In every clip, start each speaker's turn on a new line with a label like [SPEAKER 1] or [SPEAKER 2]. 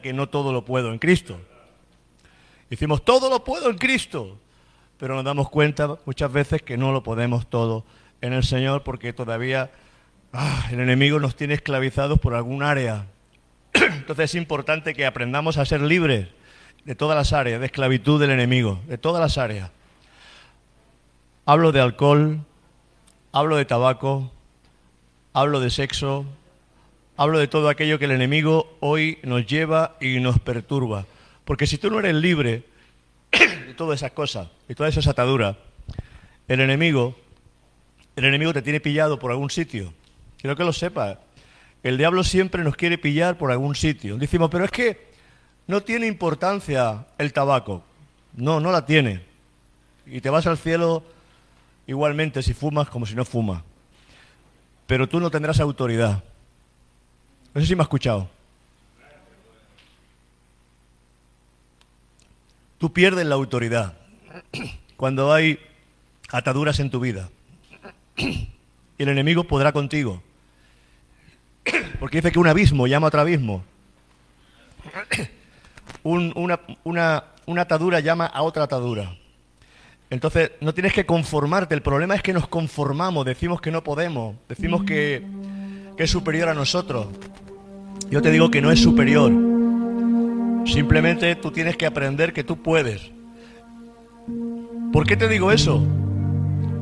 [SPEAKER 1] que no todo lo puedo en Cristo. Decimos, todo lo puedo en Cristo, pero nos damos cuenta muchas veces que no lo podemos todo en el Señor porque todavía ah, el enemigo nos tiene esclavizados por algún área. Entonces es importante que aprendamos a ser libres de todas las áreas de esclavitud del enemigo, de todas las áreas. Hablo de alcohol, hablo de tabaco, hablo de sexo, hablo de todo aquello que el enemigo hoy nos lleva y nos perturba. Porque si tú no eres libre de todas esas cosas y todas esas ataduras, el enemigo, el enemigo te tiene pillado por algún sitio. Quiero que lo sepas. El diablo siempre nos quiere pillar por algún sitio. Decimos, pero es que no tiene importancia el tabaco. No, no la tiene. Y te vas al cielo igualmente si fumas como si no fumas. Pero tú no tendrás autoridad. No sé si me ha escuchado. Tú pierdes la autoridad cuando hay ataduras en tu vida. Y el enemigo podrá contigo. Porque dice que un abismo llama a otro abismo. una, una atadura llama a otra atadura. Entonces, no tienes que conformarte. El problema es que nos conformamos, decimos que no podemos, decimos que, es superior a nosotros. Yo te digo que no es superior. Simplemente tú tienes que aprender que tú puedes. ¿Por qué te digo eso?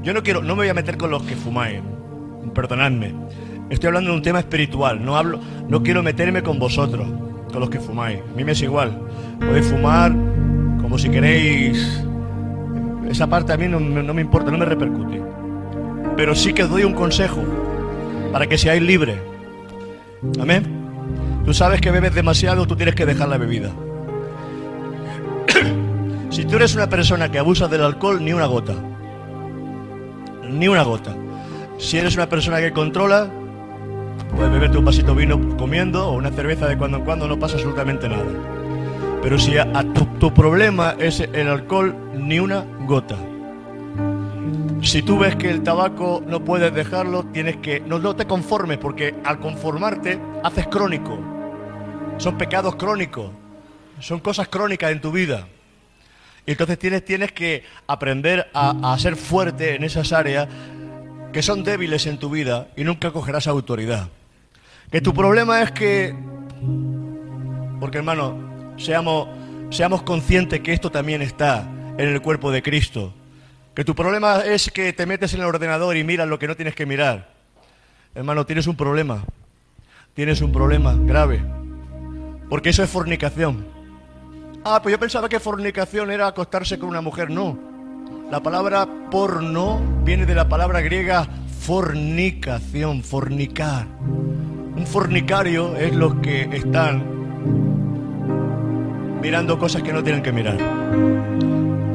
[SPEAKER 1] Yo no quiero, no me voy a meter con los que fumáis. Perdonadme. Estoy hablando de un tema espiritual. No hablo, no quiero meterme con vosotros, con los que fumáis. A mí me es igual. Podéis fumar como si queréis esa parte a mí no, me importa, no me repercute. Pero sí que os doy un consejo para que seáis libres. Amén. Tú sabes que bebes demasiado, tú tienes que dejar la bebida. si tú eres una persona que abusa del alcohol, ni una gota. Ni una gota. Si eres una persona que controla, puedes beberte un vasito de vino comiendo o una cerveza de cuando en cuando, no pasa absolutamente nada. Pero si a, tu, problema es el alcohol, ni una gota. Si tú ves que el tabaco no puedes dejarlo, tienes que no, no te conformes porque al conformarte haces crónico. Son pecados crónicos, son cosas crónicas en tu vida. Y entonces tienes, tienes que aprender a, a ser fuerte en esas áreas que son débiles en tu vida y nunca cogerás autoridad. Que tu problema es que, porque hermano, seamos, seamos conscientes que esto también está en el cuerpo de Cristo. Que tu problema es que te metes en el ordenador y miras lo que no tienes que mirar. Hermano, tienes un problema. Tienes un problema grave. Porque eso es fornicación. Ah, pues yo pensaba que fornicación era acostarse con una mujer. No. La palabra porno viene de la palabra griega fornicación, fornicar. Un fornicario es los que están mirando cosas que no tienen que mirar.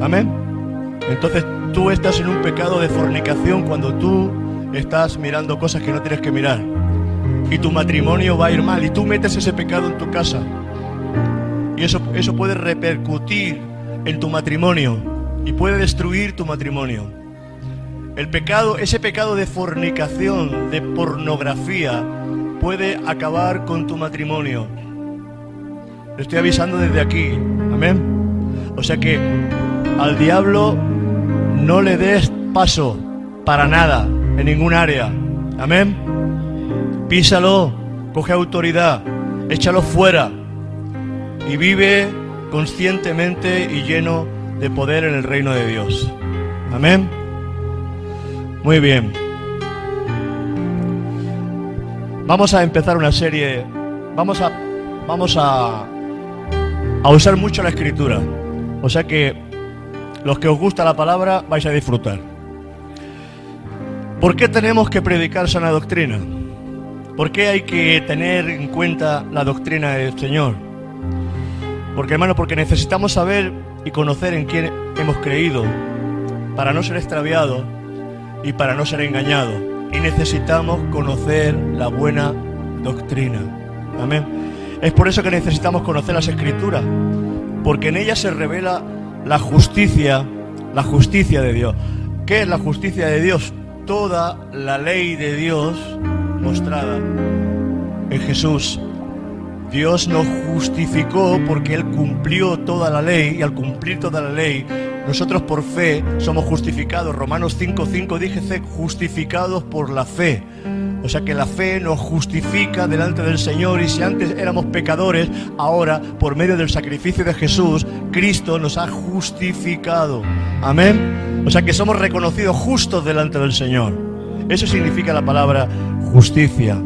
[SPEAKER 1] Amén. Entonces tú estás en un pecado de fornicación cuando tú estás mirando cosas que no tienes que mirar. Y tu matrimonio va a ir mal y tú metes ese pecado en tu casa. Y eso, eso puede repercutir en tu matrimonio y puede destruir tu matrimonio. El pecado, ese pecado de fornicación, de pornografía, puede acabar con tu matrimonio le estoy avisando desde aquí. Amén. O sea que al diablo no le des paso para nada, en ningún área. Amén. Písalo, coge autoridad, échalo fuera y vive conscientemente y lleno de poder en el reino de Dios. Amén. Muy bien. Vamos a empezar una serie. Vamos a vamos a a usar mucho la escritura. O sea que los que os gusta la palabra vais a disfrutar. ¿Por qué tenemos que predicar sana doctrina? ¿Por qué hay que tener en cuenta la doctrina del Señor? Porque hermano, porque necesitamos saber y conocer en quién hemos creído para no ser extraviados y para no ser engañados. Y necesitamos conocer la buena doctrina. Amén. Es por eso que necesitamos conocer las escrituras, porque en ellas se revela la justicia, la justicia de Dios. ¿Qué es la justicia de Dios? Toda la ley de Dios mostrada en Jesús. Dios nos justificó porque Él cumplió toda la ley y al cumplir toda la ley, nosotros por fe somos justificados. Romanos 5.5 dice justificados por la fe. O sea que la fe nos justifica delante del Señor y si antes éramos pecadores, ahora por medio del sacrificio de Jesús, Cristo nos ha justificado. Amén. O sea que somos reconocidos justos delante del Señor. Eso significa la palabra justicia.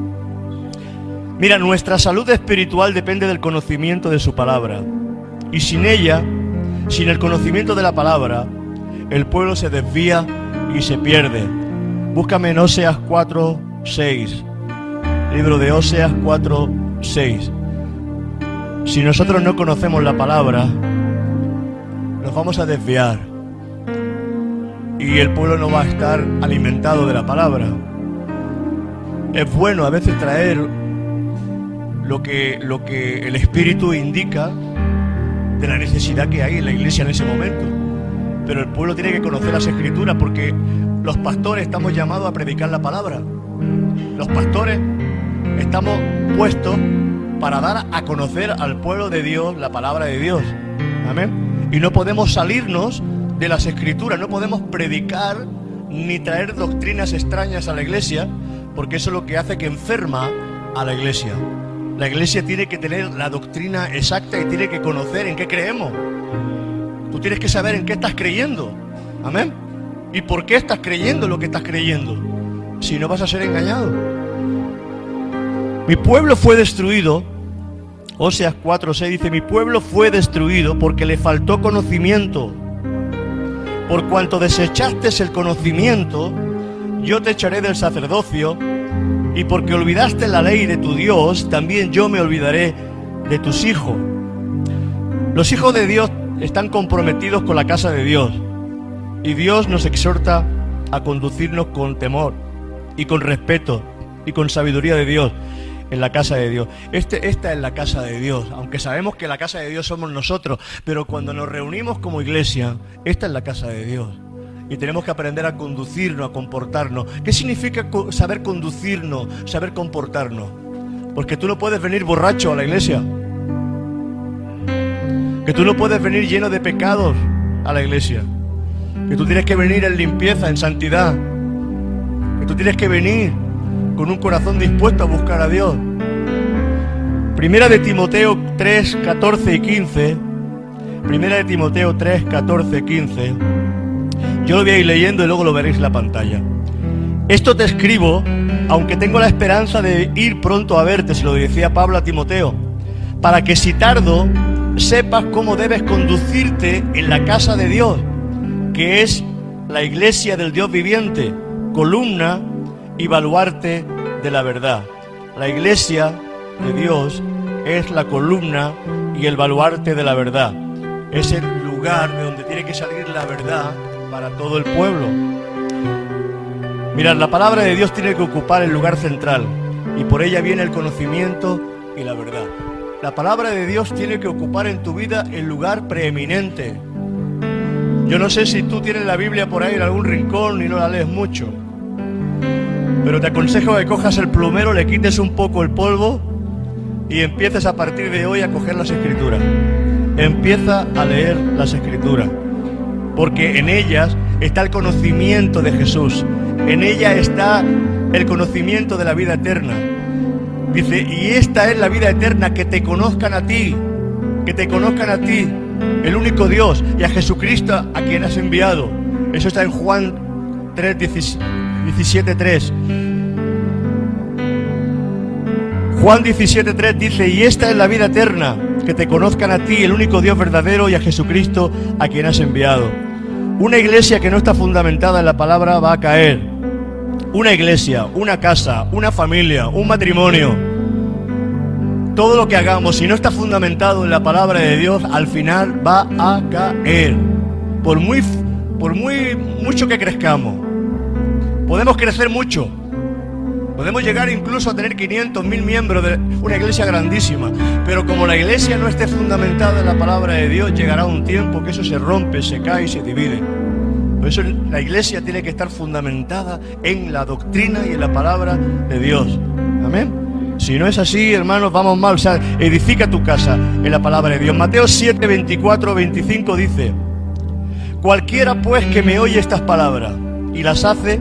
[SPEAKER 1] Mira, nuestra salud espiritual depende del conocimiento de su palabra. Y sin ella, sin el conocimiento de la palabra, el pueblo se desvía y se pierde. Búscame en Oseas 4, 6. Libro de Oseas 4, 6. Si nosotros no conocemos la palabra, nos vamos a desviar. Y el pueblo no va a estar alimentado de la palabra. Es bueno a veces traer lo que, lo que el Espíritu indica de la necesidad que hay en la iglesia en ese momento. Pero el pueblo tiene que conocer las escrituras porque los pastores estamos llamados a predicar la palabra. Los pastores estamos puestos para dar a conocer al pueblo de Dios la palabra de Dios. Amén. Y no podemos salirnos de las escrituras, no podemos predicar ni traer doctrinas extrañas a la iglesia, porque eso es lo que hace que enferma a la iglesia. La iglesia tiene que tener la doctrina exacta y tiene que conocer en qué creemos. Tú tienes que saber en qué estás creyendo. Amén. ¿Y por qué estás creyendo lo que estás creyendo? Si no vas a ser engañado. Mi pueblo fue destruido. Oseas 4:6 dice, mi pueblo fue destruido porque le faltó conocimiento. Por cuanto desechaste el conocimiento, yo te echaré del sacerdocio y porque olvidaste la ley de tu Dios, también yo me olvidaré de tus hijos. Los hijos de Dios están comprometidos con la casa de Dios. Y Dios nos exhorta a conducirnos con temor y con respeto y con sabiduría de Dios en la casa de Dios. Este, esta es la casa de Dios, aunque sabemos que la casa de Dios somos nosotros, pero cuando nos reunimos como iglesia, esta es la casa de Dios y tenemos que aprender a conducirnos, a comportarnos. ¿Qué significa saber conducirnos, saber comportarnos? Porque tú no puedes venir borracho a la iglesia. Que tú no puedes venir lleno de pecados a la iglesia. Que tú tienes que venir en limpieza, en santidad. Que tú tienes que venir con un corazón dispuesto a buscar a Dios. Primera de Timoteo 3, 14 y 15. Primera de Timoteo 3, 14, 15 yo lo voy leyendo y luego lo veréis en la pantalla. Esto te escribo, aunque tengo la esperanza de ir pronto a verte, se lo decía Pablo a Timoteo, para que si tardo sepas cómo debes conducirte en la casa de Dios, que es la iglesia del Dios viviente, columna y baluarte de la verdad. La iglesia de Dios es la columna y el baluarte de la verdad. Es el lugar de donde tiene que salir la verdad para todo el pueblo. Mirad, la palabra de Dios tiene que ocupar el lugar central y por ella viene el conocimiento y la verdad. La palabra de Dios tiene que ocupar en tu vida el lugar preeminente. Yo no sé si tú tienes la Biblia por ahí en algún rincón y no la lees mucho, pero te aconsejo que cojas el plumero, le quites un poco el polvo y empieces a partir de hoy a coger las escrituras. Empieza a leer las escrituras porque en ellas está el conocimiento de Jesús, en ella está el conocimiento de la vida eterna. Dice, y esta es la vida eterna, que te conozcan a ti, que te conozcan a ti, el único Dios, y a Jesucristo a quien has enviado. Eso está en Juan 3, 17, 3. Juan 17.3 dice, y esta es la vida eterna, que te conozcan a ti, el único Dios verdadero, y a Jesucristo a quien has enviado. Una iglesia que no está fundamentada en la palabra va a caer. Una iglesia, una casa, una familia, un matrimonio, todo lo que hagamos, si no está fundamentado en la palabra de Dios, al final va a caer. Por muy, por muy mucho que crezcamos. Podemos crecer mucho, Podemos llegar incluso a tener 500, mil miembros de una iglesia grandísima. Pero como la iglesia no esté fundamentada en la palabra de Dios, llegará un tiempo que eso se rompe, se cae y se divide. Por eso la iglesia tiene que estar fundamentada en la doctrina y en la palabra de Dios. Amén. Si no es así, hermanos, vamos mal. O sea, edifica tu casa en la palabra de Dios. Mateo 7, 24, 25 dice, cualquiera pues que me oye estas palabras y las hace,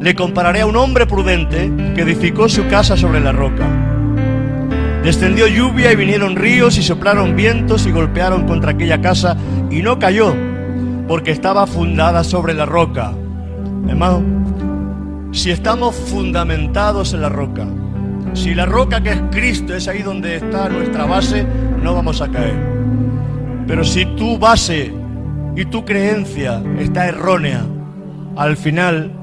[SPEAKER 1] le compararé a un hombre prudente que edificó su casa sobre la roca. Descendió lluvia y vinieron ríos y soplaron vientos y golpearon contra aquella casa y no cayó porque estaba fundada sobre la roca. Hermano, si estamos fundamentados en la roca, si la roca que es Cristo es ahí donde está nuestra base, no vamos a caer. Pero si tu base y tu creencia está errónea, al final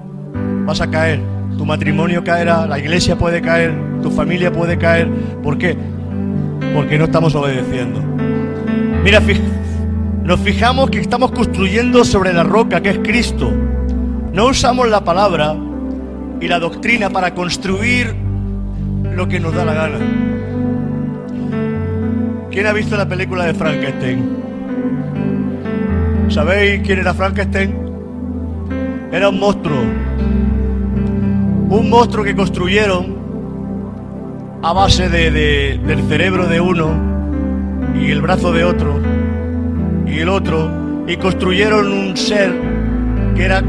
[SPEAKER 1] vas a caer. Tu matrimonio caerá, la iglesia puede caer, tu familia puede caer. ¿Por qué? Porque no estamos obedeciendo. Mira, nos fijamos que estamos construyendo sobre la roca que es Cristo. No usamos la palabra y la doctrina para construir lo que nos da la gana. ¿Quién ha visto la película de Frankenstein? ¿Sabéis quién era Frankenstein? Era un monstruo. Un monstruo que construyeron a base de, del cerebro de uno y el brazo de otro y el otro y construyeron un ser que era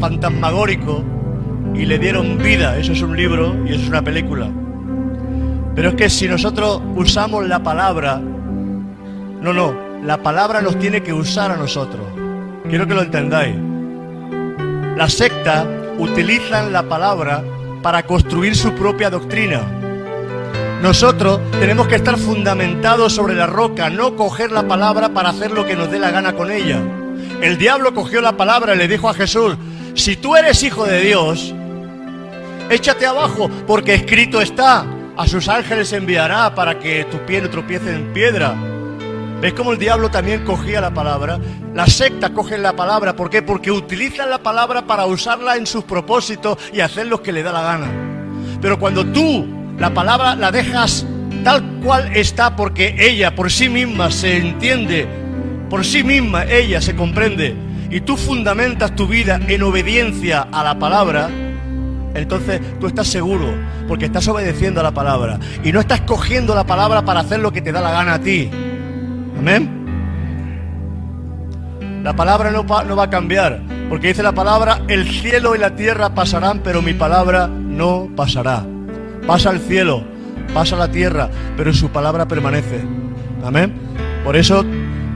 [SPEAKER 1] fantasmagórico y le dieron vida. Eso es un libro y eso es una película. Pero es que si nosotros usamos la palabra, no, no, la palabra nos tiene que usar a nosotros. Quiero que lo entendáis. La secta utilizan la palabra para construir su propia doctrina. Nosotros tenemos que estar fundamentados sobre la roca, no coger la palabra para hacer lo que nos dé la gana con ella. El diablo cogió la palabra y le dijo a Jesús, si tú eres hijo de Dios, échate abajo, porque escrito está, a sus ángeles enviará para que tu pie no tropiece en piedra. ¿Ves cómo el diablo también cogía la palabra? La secta coge la palabra, ¿por qué? Porque utilizan la palabra para usarla en sus propósitos y hacer lo que le da la gana. Pero cuando tú la palabra la dejas tal cual está porque ella por sí misma se entiende, por sí misma ella se comprende, y tú fundamentas tu vida en obediencia a la palabra, entonces tú estás seguro, porque estás obedeciendo a la palabra. Y no estás cogiendo la palabra para hacer lo que te da la gana a ti. Amén. La palabra no, va a cambiar, porque dice la palabra, el cielo y la tierra pasarán, pero mi palabra no pasará. Pasa el cielo, pasa la tierra, pero su palabra permanece. Amén. Por eso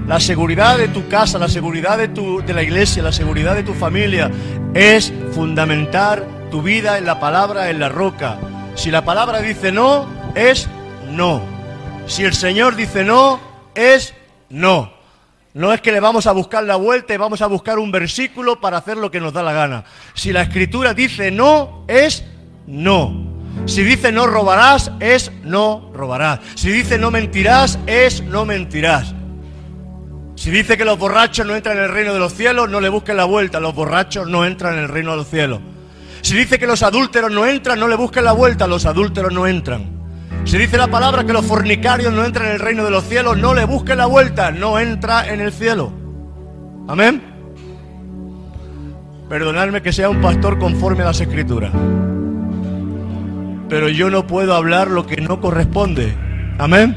[SPEAKER 1] la seguridad de tu casa, la seguridad de, tu, de la iglesia, la seguridad de tu familia es fundamentar tu vida en la palabra, en la roca. Si la palabra dice no, es no. Si el Señor dice no, es no. No es que le vamos a buscar la vuelta y vamos a buscar un versículo para hacer lo que nos da la gana. Si la escritura dice no, es no. Si dice no robarás, es no robarás. Si dice no mentirás, es no mentirás. Si dice que los borrachos no entran en el reino de los cielos, no le busquen la vuelta. Los borrachos no entran en el reino de los cielos. Si dice que los adúlteros no entran, no le busquen la vuelta, los adúlteros no entran. Si dice la palabra que los fornicarios no entran en el reino de los cielos, no le busquen la vuelta, no entra en el cielo. Amén. Perdonadme que sea un pastor conforme a las escrituras. Pero yo no puedo hablar lo que no corresponde. Amén.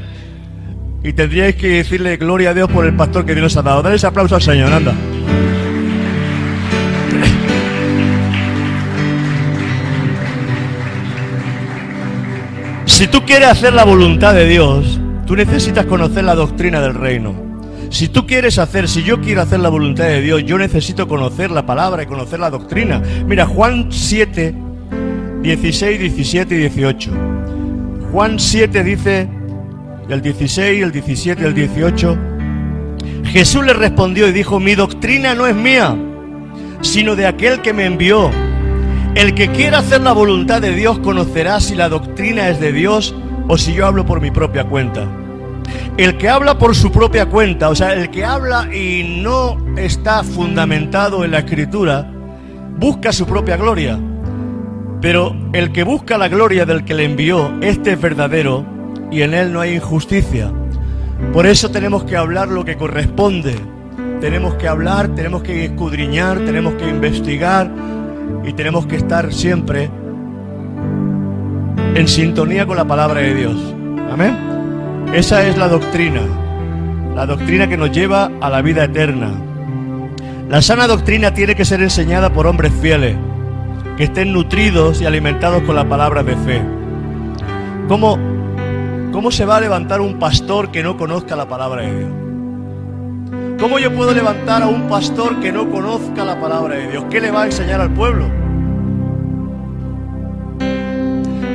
[SPEAKER 1] Y tendríais que decirle gloria a Dios por el pastor que Dios nos ha dado. Dale ese aplauso al Señor, anda. Si tú quieres hacer la voluntad de Dios, tú necesitas conocer la doctrina del reino. Si tú quieres hacer, si yo quiero hacer la voluntad de Dios, yo necesito conocer la palabra y conocer la doctrina. Mira, Juan 7, 16, 17 y 18. Juan 7 dice, el 16, el 17 y el 18, Jesús le respondió y dijo, mi doctrina no es mía, sino de aquel que me envió. El que quiera hacer la voluntad de Dios conocerá si la doctrina es de Dios o si yo hablo por mi propia cuenta. El que habla por su propia cuenta, o sea, el que habla y no está fundamentado en la escritura, busca su propia gloria. Pero el que busca la gloria del que le envió, este es verdadero y en él no hay injusticia. Por eso tenemos que hablar lo que corresponde. Tenemos que hablar, tenemos que escudriñar, tenemos que investigar y tenemos que estar siempre en sintonía con la palabra de Dios. Amén. Esa es la doctrina, la doctrina que nos lleva a la vida eterna. La sana doctrina tiene que ser enseñada por hombres fieles, que estén nutridos y alimentados con la palabra de fe. ¿Cómo, ¿Cómo se va a levantar un pastor que no conozca la palabra de Dios? ¿Cómo yo puedo levantar a un pastor que no conozca la palabra de Dios? ¿Qué le va a enseñar al pueblo?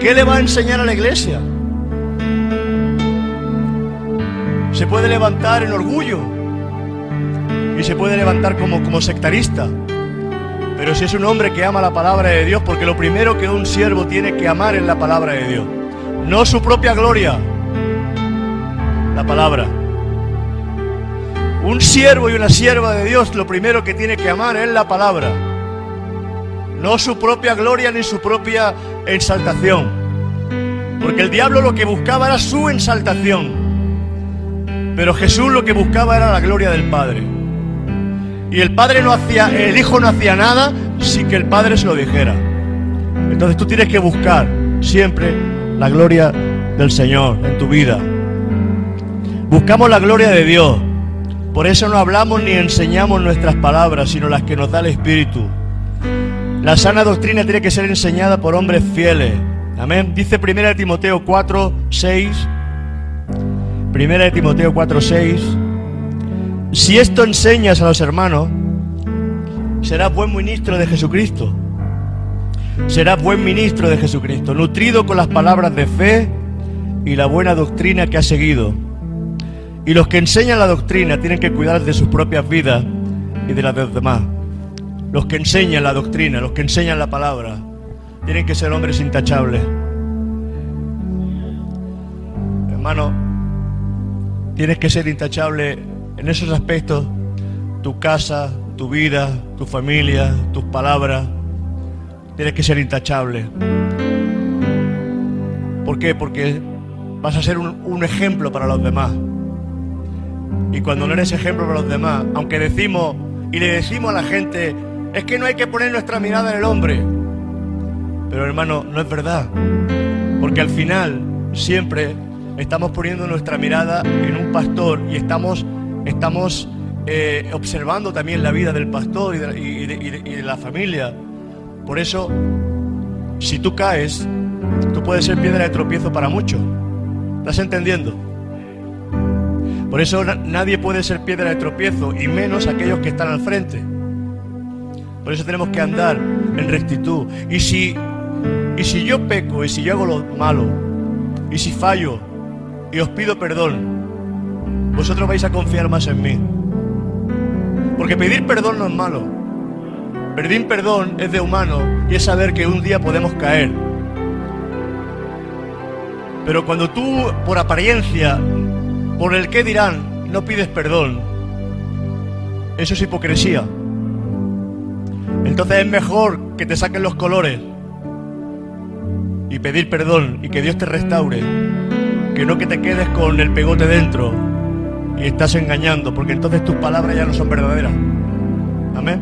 [SPEAKER 1] ¿Qué le va a enseñar a la iglesia? Se puede levantar en orgullo y se puede levantar como, como sectarista. Pero si es un hombre que ama la palabra de Dios, porque lo primero que un siervo tiene que amar es la palabra de Dios, no su propia gloria, la palabra. Un siervo y una sierva de Dios lo primero que tiene que amar es la palabra. No su propia gloria ni su propia exaltación. Porque el diablo lo que buscaba era su exaltación. Pero Jesús lo que buscaba era la gloria del Padre. Y el Padre no hacía, el Hijo no hacía nada sin que el Padre se lo dijera. Entonces tú tienes que buscar siempre la gloria del Señor en tu vida. Buscamos la gloria de Dios. Por eso no hablamos ni enseñamos nuestras palabras, sino las que nos da el Espíritu. La sana doctrina tiene que ser enseñada por hombres fieles. Amén. Dice 1 Timoteo 4, 6. 1 Timoteo 4, 6. Si esto enseñas a los hermanos, serás buen ministro de Jesucristo. Serás buen ministro de Jesucristo, nutrido con las palabras de fe y la buena doctrina que has seguido y los que enseñan la doctrina tienen que cuidar de sus propias vidas y de las de los demás. Los que enseñan la doctrina, los que enseñan la palabra, tienen que ser hombres intachables. Hermano, tienes que ser intachable en esos aspectos. Tu casa, tu vida, tu familia, tus palabras. Tienes que ser intachable. ¿Por qué? Porque vas a ser un, un ejemplo para los demás. Y cuando no eres ejemplo para los demás, aunque decimos y le decimos a la gente, es que no hay que poner nuestra mirada en el hombre. Pero hermano, no es verdad. Porque al final siempre estamos poniendo nuestra mirada en un pastor y estamos, estamos eh, observando también la vida del pastor y de, y de la familia. Por eso, si tú caes, tú puedes ser piedra de tropiezo para muchos. ¿Estás entendiendo? Por eso nadie puede ser piedra de tropiezo, y menos aquellos que están al frente. Por eso tenemos que andar en rectitud. Y si, y si yo peco, y si yo hago lo malo, y si fallo, y os pido perdón, vosotros vais a confiar más en mí. Porque pedir perdón no es malo. Pedir perdón es de humano y es saber que un día podemos caer. Pero cuando tú, por apariencia, por el que dirán, no pides perdón. Eso es hipocresía. Entonces es mejor que te saquen los colores y pedir perdón y que Dios te restaure, que no que te quedes con el pegote dentro y estás engañando, porque entonces tus palabras ya no son verdaderas. Amén.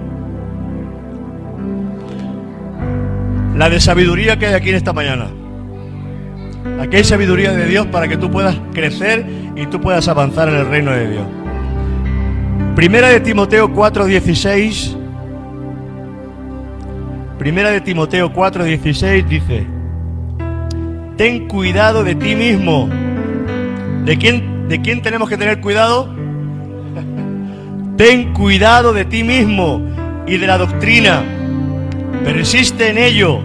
[SPEAKER 1] La de sabiduría que hay aquí en esta mañana. Aquí hay sabiduría de Dios para que tú puedas crecer y tú puedas avanzar en el reino de Dios. Primera de Timoteo 4:16. Primera de Timoteo 4:16 dice: Ten cuidado de ti mismo. ¿De quién, ¿De quién tenemos que tener cuidado? Ten cuidado de ti mismo y de la doctrina. Persiste en ello,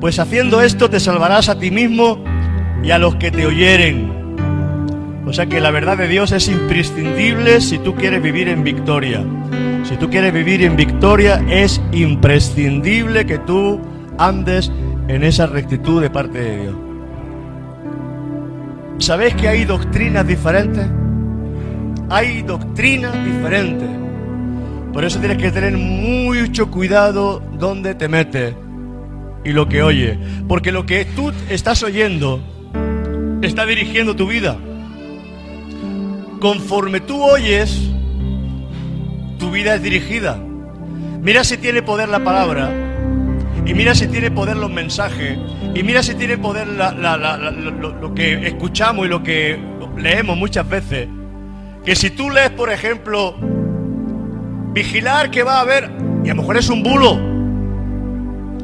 [SPEAKER 1] pues haciendo esto te salvarás a ti mismo y a los que te oyeren. O sea que la verdad de Dios es imprescindible si tú quieres vivir en victoria. Si tú quieres vivir en victoria, es imprescindible que tú andes en esa rectitud de parte de Dios. ¿Sabéis que hay doctrinas diferentes? Hay doctrinas diferentes. Por eso tienes que tener mucho cuidado donde te metes y lo que oye. Porque lo que tú estás oyendo está dirigiendo tu vida. Conforme tú oyes, tu vida es dirigida. Mira si tiene poder la palabra Y mira si tiene poder los mensajes. Y mira si tiene poder lo, que escuchamos y lo que leemos muchas veces. Que si tú lees, por ejemplo, vigilar que va a haber, y a lo mejor es un bulo,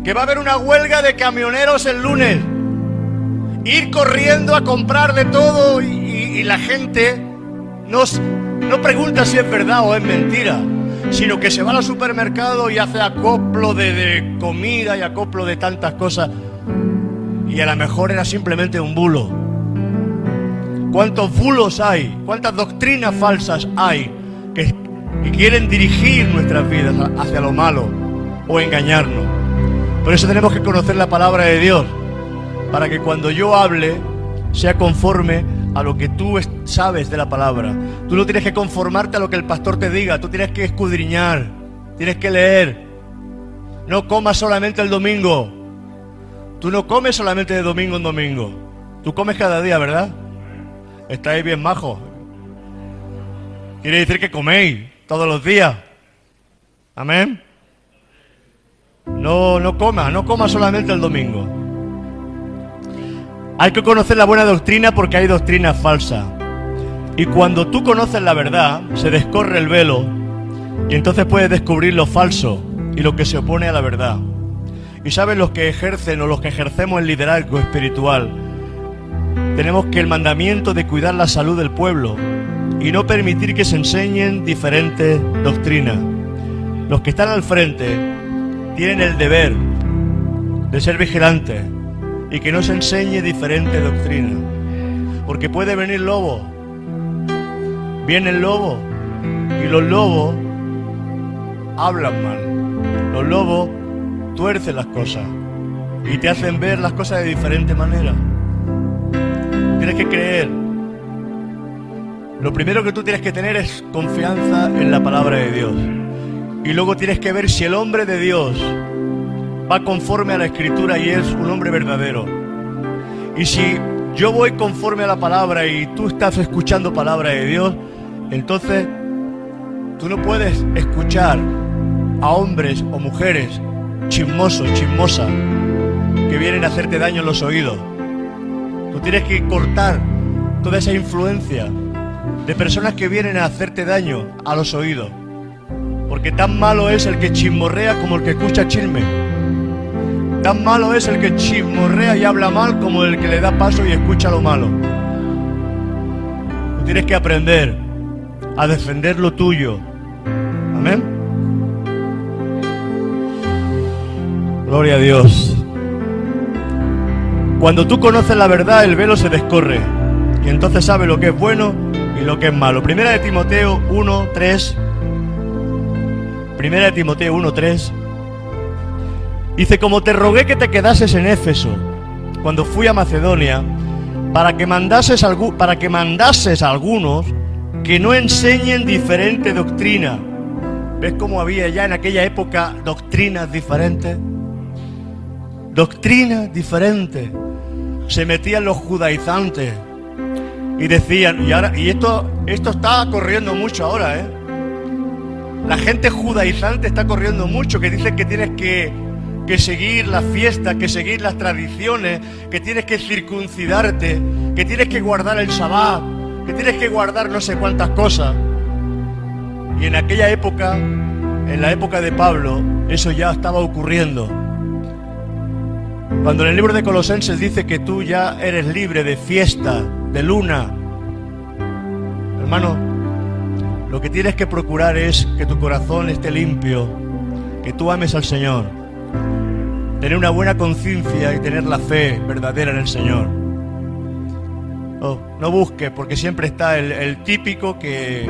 [SPEAKER 1] que va a haber una huelga de camioneros el lunes. Ir corriendo a comprar de todo y, la gente nos, no pregunta si es verdad o es mentira sino que se va al supermercado y hace acoplo de, comida y acoplo de tantas cosas. Y a lo mejor era simplemente un bulo. ¿Cuántos bulos hay? ¿Cuántas doctrinas falsas hay que, que quieren dirigir nuestras vidas hacia lo malo o engañarnos? Por eso tenemos que conocer la palabra de Dios, para que cuando yo hable sea conforme a lo que tú sabes de la palabra. Tú no tienes que conformarte a lo que el pastor te diga, tú tienes que escudriñar, tienes que leer. No comas solamente el domingo. Tú no comes solamente de domingo en domingo. Tú comes cada día, ¿verdad? Estáis bien majos. Quiere decir que coméis todos los días. Amén. No, no comas, no comas solamente el domingo. Hay que conocer la buena doctrina porque hay doctrina falsa. Y cuando tú conoces la verdad, se descorre el velo y entonces puedes descubrir lo falso y lo que se opone a la verdad. Y sabes los que ejercen o los que ejercemos el liderazgo espiritual, tenemos que el mandamiento de cuidar la salud del pueblo y no permitir que se enseñen diferentes doctrinas. Los que están al frente tienen el deber de ser vigilantes, y que no se enseñe diferente doctrina. Porque puede venir lobo. Viene el lobo y los lobos hablan mal. Los lobos tuercen las cosas y te hacen ver las cosas de diferente manera. Tienes que creer. Lo primero que tú tienes que tener es confianza en la palabra de Dios. Y luego tienes que ver si el hombre de Dios va conforme a la escritura y es un hombre verdadero. Y si yo voy conforme a la palabra y tú estás escuchando palabra de Dios, entonces tú no puedes escuchar a hombres o mujeres chismosos, chismosas, que vienen a hacerte daño en los oídos. Tú tienes que cortar toda esa influencia de personas que vienen a hacerte daño a los oídos. Porque tan malo es el que chismorrea como el que escucha chisme. Tan malo es el que chismorrea y habla mal como el que le da paso y escucha lo malo. tienes que aprender a defender lo tuyo. Amén. Gloria a Dios. Cuando tú conoces la verdad, el velo se descorre. Y entonces sabes lo que es bueno y lo que es malo. Primera de Timoteo 1, 3. Primera de Timoteo 1, 3. Dice, como te rogué que te quedases en Éfeso cuando fui a Macedonia, para que mandases, para que mandases a algunos que no enseñen diferente doctrina. ¿Ves cómo había ya en aquella época doctrinas diferentes? Doctrinas diferentes. Se metían los judaizantes y decían, y y esto, esto está corriendo mucho ahora, ¿eh? La gente judaizante está corriendo mucho, que dice que tienes que que seguir las fiestas, que seguir las tradiciones, que tienes que circuncidarte, que tienes que guardar el sabbat, que tienes que guardar no sé cuántas cosas. Y en aquella época, en la época de Pablo, eso ya estaba ocurriendo. Cuando en el libro de Colosenses dice que tú ya eres libre de fiesta, de luna, hermano, lo que tienes que procurar es que tu corazón esté limpio, que tú ames al Señor tener una buena conciencia y tener la fe verdadera en el Señor. Oh, no busque, porque siempre está el, típico que,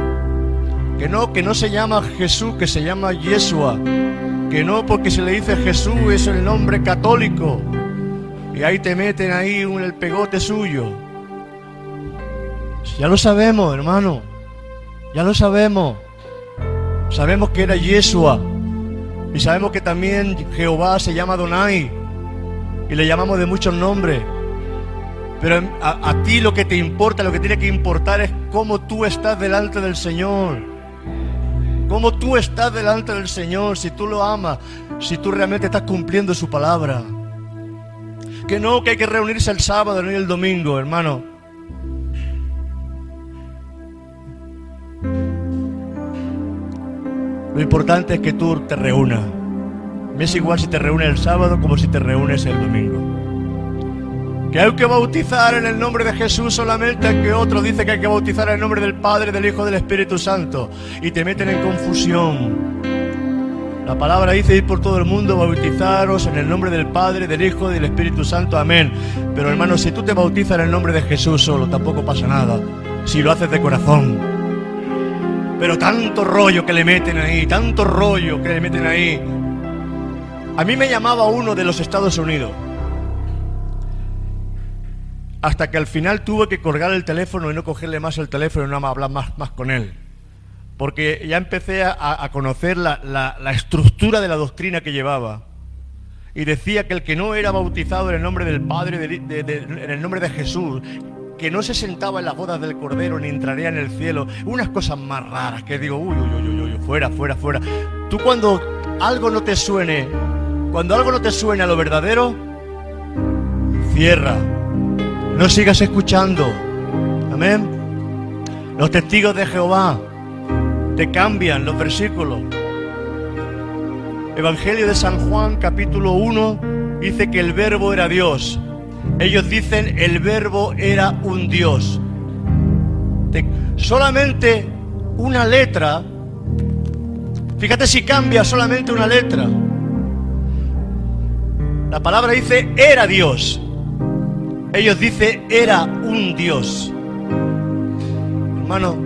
[SPEAKER 1] que, no, que no se llama Jesús, que se llama Yeshua, que no porque se le dice Jesús es el nombre católico, y ahí te meten ahí un, el pegote suyo. Ya lo sabemos, hermano, ya lo sabemos. Sabemos que era Yeshua. Y sabemos que también Jehová se llama Donai y le llamamos de muchos nombres. Pero a, ti lo que te importa, lo que tiene que importar es cómo tú estás delante del Señor. cómo tú estás delante del Señor, si tú lo amas, si tú realmente estás cumpliendo su palabra. Que no, que hay que reunirse el sábado, no el domingo, hermano. Lo importante es que tú te reúnas. Me es igual si te reúnes el sábado como si te reúnes el domingo. Que hay que bautizar en el nombre de Jesús solamente que otro dice que hay que bautizar en el nombre del Padre, del Hijo, del Espíritu Santo. Y te meten en confusión. La palabra dice ir por todo el mundo, bautizaros en el nombre del Padre, del Hijo del Espíritu Santo. Amén. Pero hermano, si tú te bautizas en el nombre de Jesús solo, tampoco pasa nada. Si lo haces de corazón. Pero tanto rollo que le meten ahí, tanto rollo que le meten ahí. A mí me llamaba uno de los Estados Unidos. Hasta que al final tuve que colgar el teléfono y no cogerle más el teléfono y no hablar más, más con él porque ya empecé a, conocer la, estructura de la doctrina que llevaba. Y decía que el que no era bautizado en el nombre del Padre, en el nombre de Jesús, que no se sentaba en las bodas del Cordero ni entraría en el cielo. Unas cosas más raras que digo, uy, uy, uy, uy, fuera, fuera, fuera. Tú cuando algo no te suene, cuando algo no te suene a lo verdadero, cierra. No sigas escuchando. Amén. Los testigos de Jehová te cambian los versículos. Evangelio de San Juan capítulo 1 dice que el verbo era Dios. Ellos dicen el verbo era un Dios. solamente una letra, fíjate si cambia solamente una letra. La palabra dice era Dios. Ellos dicen era un Dios. Hermano,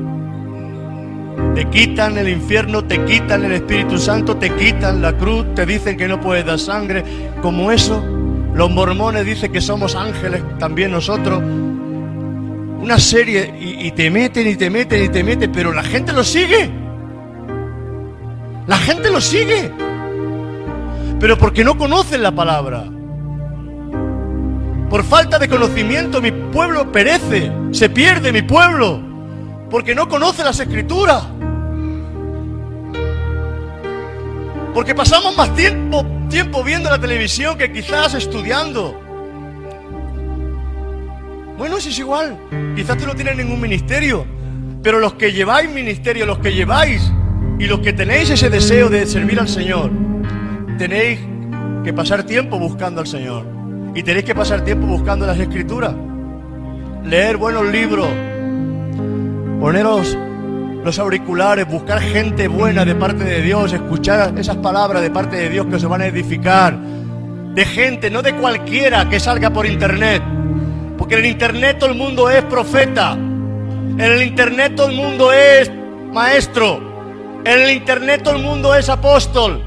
[SPEAKER 1] te quitan el infierno, te quitan el Espíritu Santo, te quitan la cruz, te dicen que no puedes dar sangre. Como eso, los mormones dicen que somos ángeles también nosotros. Una serie y, te meten y te meten y te meten, pero la gente lo sigue. La gente lo sigue. Pero porque no conocen la palabra. Por falta de conocimiento mi pueblo perece, se pierde mi pueblo, porque no conoce las escrituras. Porque pasamos más tiempo, tiempo viendo la televisión que quizás estudiando. Bueno, si es igual. Quizás tú no tienes ningún ministerio. Pero los que lleváis ministerio, los que lleváis y los que tenéis ese deseo de servir al Señor, tenéis que pasar tiempo buscando al Señor. Y tenéis que pasar tiempo buscando las escrituras. Leer buenos libros. Poneros los auriculares, buscar gente buena de parte de Dios, escuchar esas palabras de parte de Dios que se van a edificar. De gente, no de cualquiera que salga por internet. Porque en el internet todo el mundo es profeta. En el internet todo el mundo es maestro. En el internet todo el mundo es apóstol.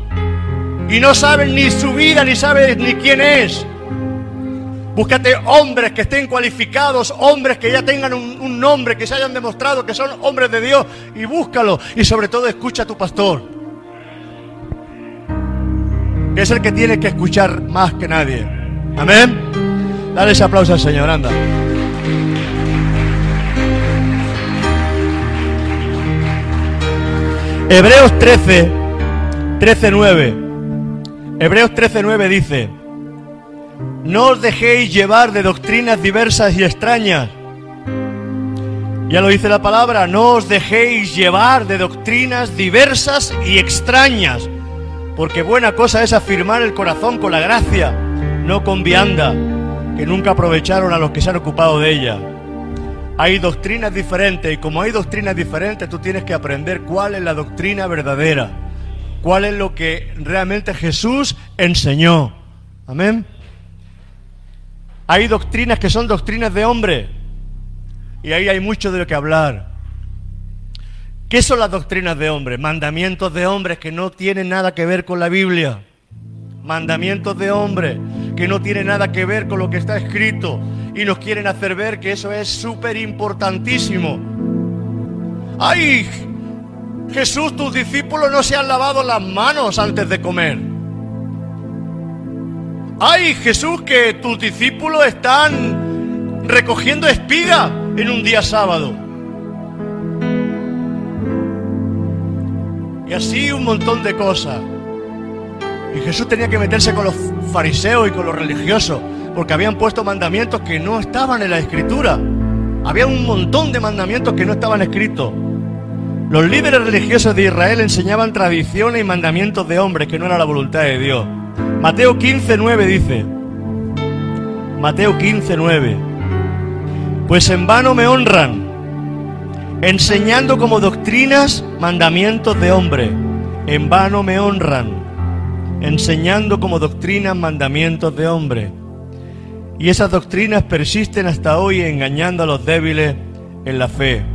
[SPEAKER 1] Y no saben ni su vida, ni saben ni quién es. Búscate hombres que estén cualificados, hombres que ya tengan un, nombre, que se hayan demostrado que son hombres de Dios y búscalo. Y sobre todo escucha a tu pastor, que es el que tiene que escuchar más que nadie. Amén. Dale ese aplauso al Señor, anda. Hebreos 13, 13, 9. Hebreos 13, 9 dice. No os dejéis llevar de doctrinas diversas y extrañas. Ya lo dice la palabra, no os dejéis llevar de doctrinas diversas y extrañas, porque buena cosa es afirmar el corazón con la gracia, no con vianda, que nunca aprovecharon a los que se han ocupado de ella. Hay doctrinas diferentes y como hay doctrinas diferentes, tú tienes que aprender cuál es la doctrina verdadera, cuál es lo que realmente Jesús enseñó. Amén. Hay doctrinas que son doctrinas de hombre. Y ahí hay mucho de lo que hablar. ¿Qué son las doctrinas de hombre? Mandamientos de hombres que no tienen nada que ver con la Biblia. Mandamientos de hombre que no tienen nada que ver con lo que está escrito. Y nos quieren hacer ver que eso es súper importantísimo. ¡Ay! Jesús, tus discípulos no se han lavado las manos antes de comer. Ay, Jesús, que tus discípulos están recogiendo espiga en un día sábado. Y así un montón de cosas. Y Jesús tenía que meterse con los fariseos y con los religiosos, porque habían puesto mandamientos que no estaban en la escritura. Había un montón de mandamientos que no estaban escritos. Los líderes religiosos de Israel enseñaban tradiciones y mandamientos de hombres que no era la voluntad de Dios. Mateo 15:9 dice, Mateo 15:9, pues en vano me honran, enseñando como doctrinas mandamientos de hombre. En vano me honran, enseñando como doctrinas mandamientos de hombre. Y esas doctrinas persisten hasta hoy engañando a los débiles en la fe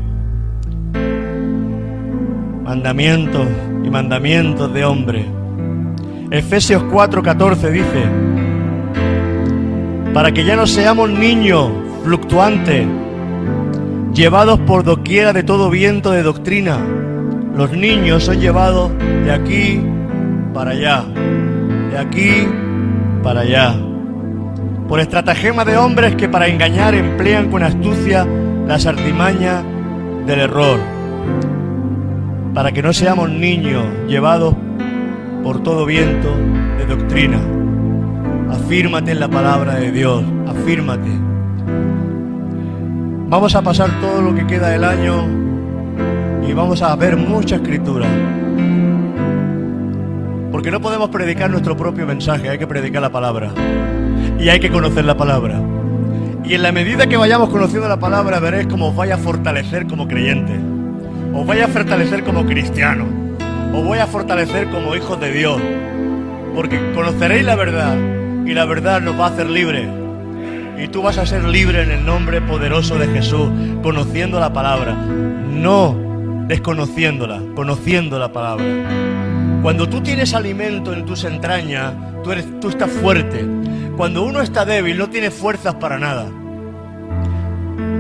[SPEAKER 1] mandamientos y mandamientos de hombre. Efesios 4:14 dice, para que ya no seamos niños fluctuantes, llevados por doquiera de todo viento de doctrina. Los niños son llevados de aquí para allá, de aquí para allá, por estratagema de hombres que para engañar emplean con astucia las artimañas del error para que no seamos niños llevados por todo viento de doctrina. Afírmate en la palabra de Dios, afírmate. Vamos a pasar todo lo que queda del año y vamos a ver mucha escritura. Porque no podemos predicar nuestro propio mensaje, hay que predicar la palabra. Y hay que conocer la palabra. Y en la medida que vayamos conociendo la palabra, veréis cómo os vaya a fortalecer como creyentes os voy a fortalecer como cristiano, os voy a fortalecer como hijos de Dios, porque conoceréis la verdad y la verdad nos va a hacer libres. Y tú vas a ser libre en el nombre poderoso de Jesús, conociendo la palabra, no desconociéndola, conociendo la palabra. Cuando tú tienes alimento en tus entrañas, tú, tú estás fuerte. Cuando uno está débil, no tiene fuerzas para nada.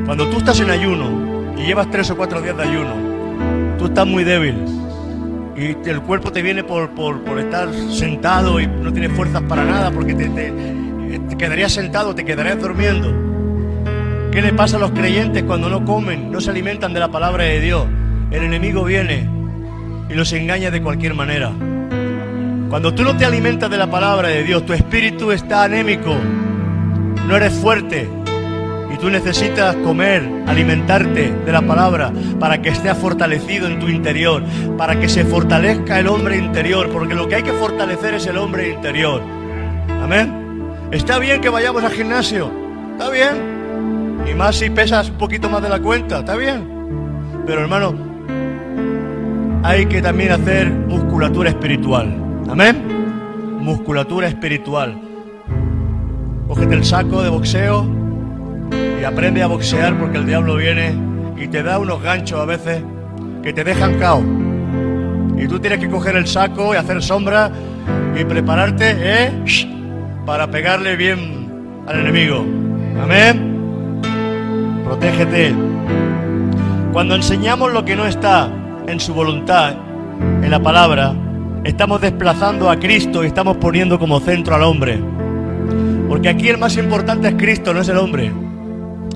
[SPEAKER 1] Cuando tú estás en ayuno y llevas tres o cuatro días de ayuno, tú estás muy débil y el cuerpo te viene por, estar sentado y no tienes fuerzas para nada porque te, te, quedarías sentado, te quedarías durmiendo. ¿Qué le pasa a los creyentes cuando no comen, no se alimentan de la palabra de Dios? El enemigo viene y los engaña de cualquier manera. Cuando tú no te alimentas de la palabra de Dios, tu espíritu está anémico, no eres fuerte, y tú necesitas comer, alimentarte de la palabra para que esté fortalecido en tu interior, para que se fortalezca el hombre interior, porque lo que hay que fortalecer es el hombre interior. Amén. Está bien que vayamos al gimnasio, está bien. Y más si pesas un poquito más de la cuenta, está bien. Pero hermano, hay que también hacer musculatura espiritual. Amén. Musculatura espiritual. Cógete el saco de boxeo y aprende a boxear porque el diablo viene y te da unos ganchos a veces que te dejan cao. Y tú tienes que coger el saco y hacer sombra y prepararte ¿eh? para pegarle bien al enemigo. Amén. Protégete. Cuando enseñamos lo que no está en su voluntad, en la palabra, estamos desplazando a Cristo y estamos poniendo como centro al hombre. Porque aquí el más importante es Cristo, no es el hombre.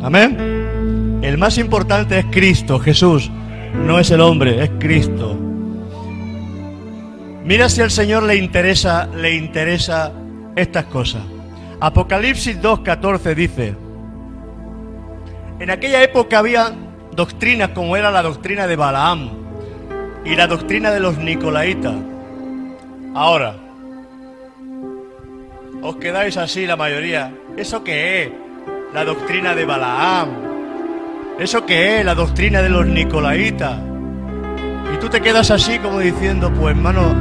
[SPEAKER 1] Amén. El más importante es Cristo, Jesús. No es el hombre, es Cristo. Mira si al Señor le interesa, le interesa estas cosas. Apocalipsis 2.14 dice, en aquella época había doctrinas como era la doctrina de Balaam y la doctrina de los Nicolaitas. Ahora, os quedáis así la mayoría. ¿Eso qué es? La doctrina de Balaam. ¿Eso qué es? La doctrina de los Nicolaitas. Y tú te quedas así como diciendo, pues hermano,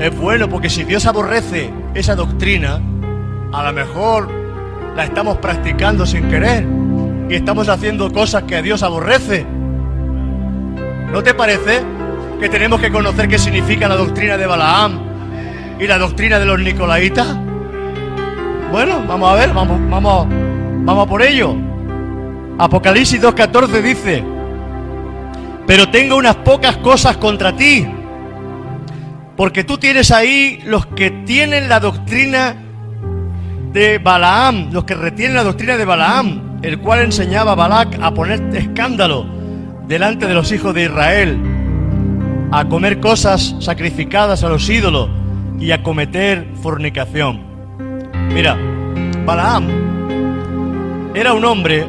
[SPEAKER 1] es bueno porque si Dios aborrece esa doctrina, a lo mejor la estamos practicando sin querer y estamos haciendo cosas que a Dios aborrece. ¿No te parece que tenemos que conocer qué significa la doctrina de Balaam y la doctrina de los Nicolaitas? Bueno, vamos a ver, vamos, vamos, Vamos por ello. Apocalipsis 2.14 dice, pero tengo unas pocas cosas contra ti, porque tú tienes ahí los que tienen la doctrina de Balaam, los que retienen la doctrina de Balaam, el cual enseñaba a Balac a poner escándalo delante de los hijos de Israel. a comer cosas sacrificadas a los ídolos y a cometer fornicación. Mira, Balaam era un hombre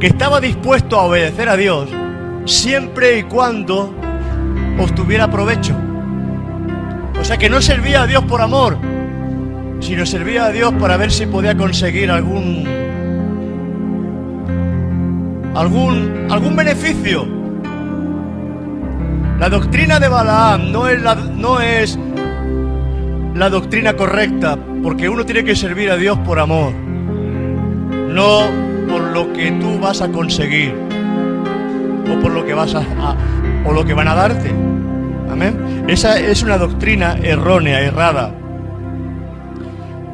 [SPEAKER 1] que estaba dispuesto a obedecer a Dios siempre y cuando obtuviera provecho. O sea que no servía a Dios por amor, sino servía a Dios para ver si podía conseguir algún algún algún beneficio. La doctrina de Balaam no es la, no es la doctrina correcta, porque uno tiene que servir a Dios por amor, no por lo que tú vas a conseguir o por lo que vas a, a o lo que van a darte. Amén. Esa es una doctrina errónea, errada.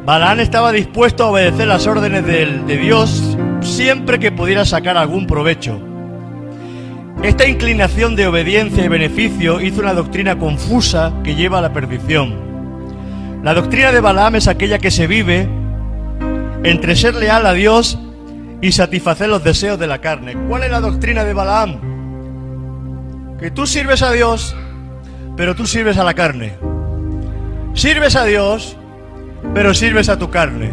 [SPEAKER 1] Balaán estaba dispuesto a obedecer las órdenes de, de Dios siempre que pudiera sacar algún provecho. Esta inclinación de obediencia y beneficio hizo una doctrina confusa que lleva a la perdición. La doctrina de Balaam es aquella que se vive entre ser leal a Dios y satisfacer los deseos de la carne. ¿Cuál es la doctrina de Balaam? Que tú sirves a Dios, pero tú sirves a la carne. Sirves a Dios, pero sirves a tu carne.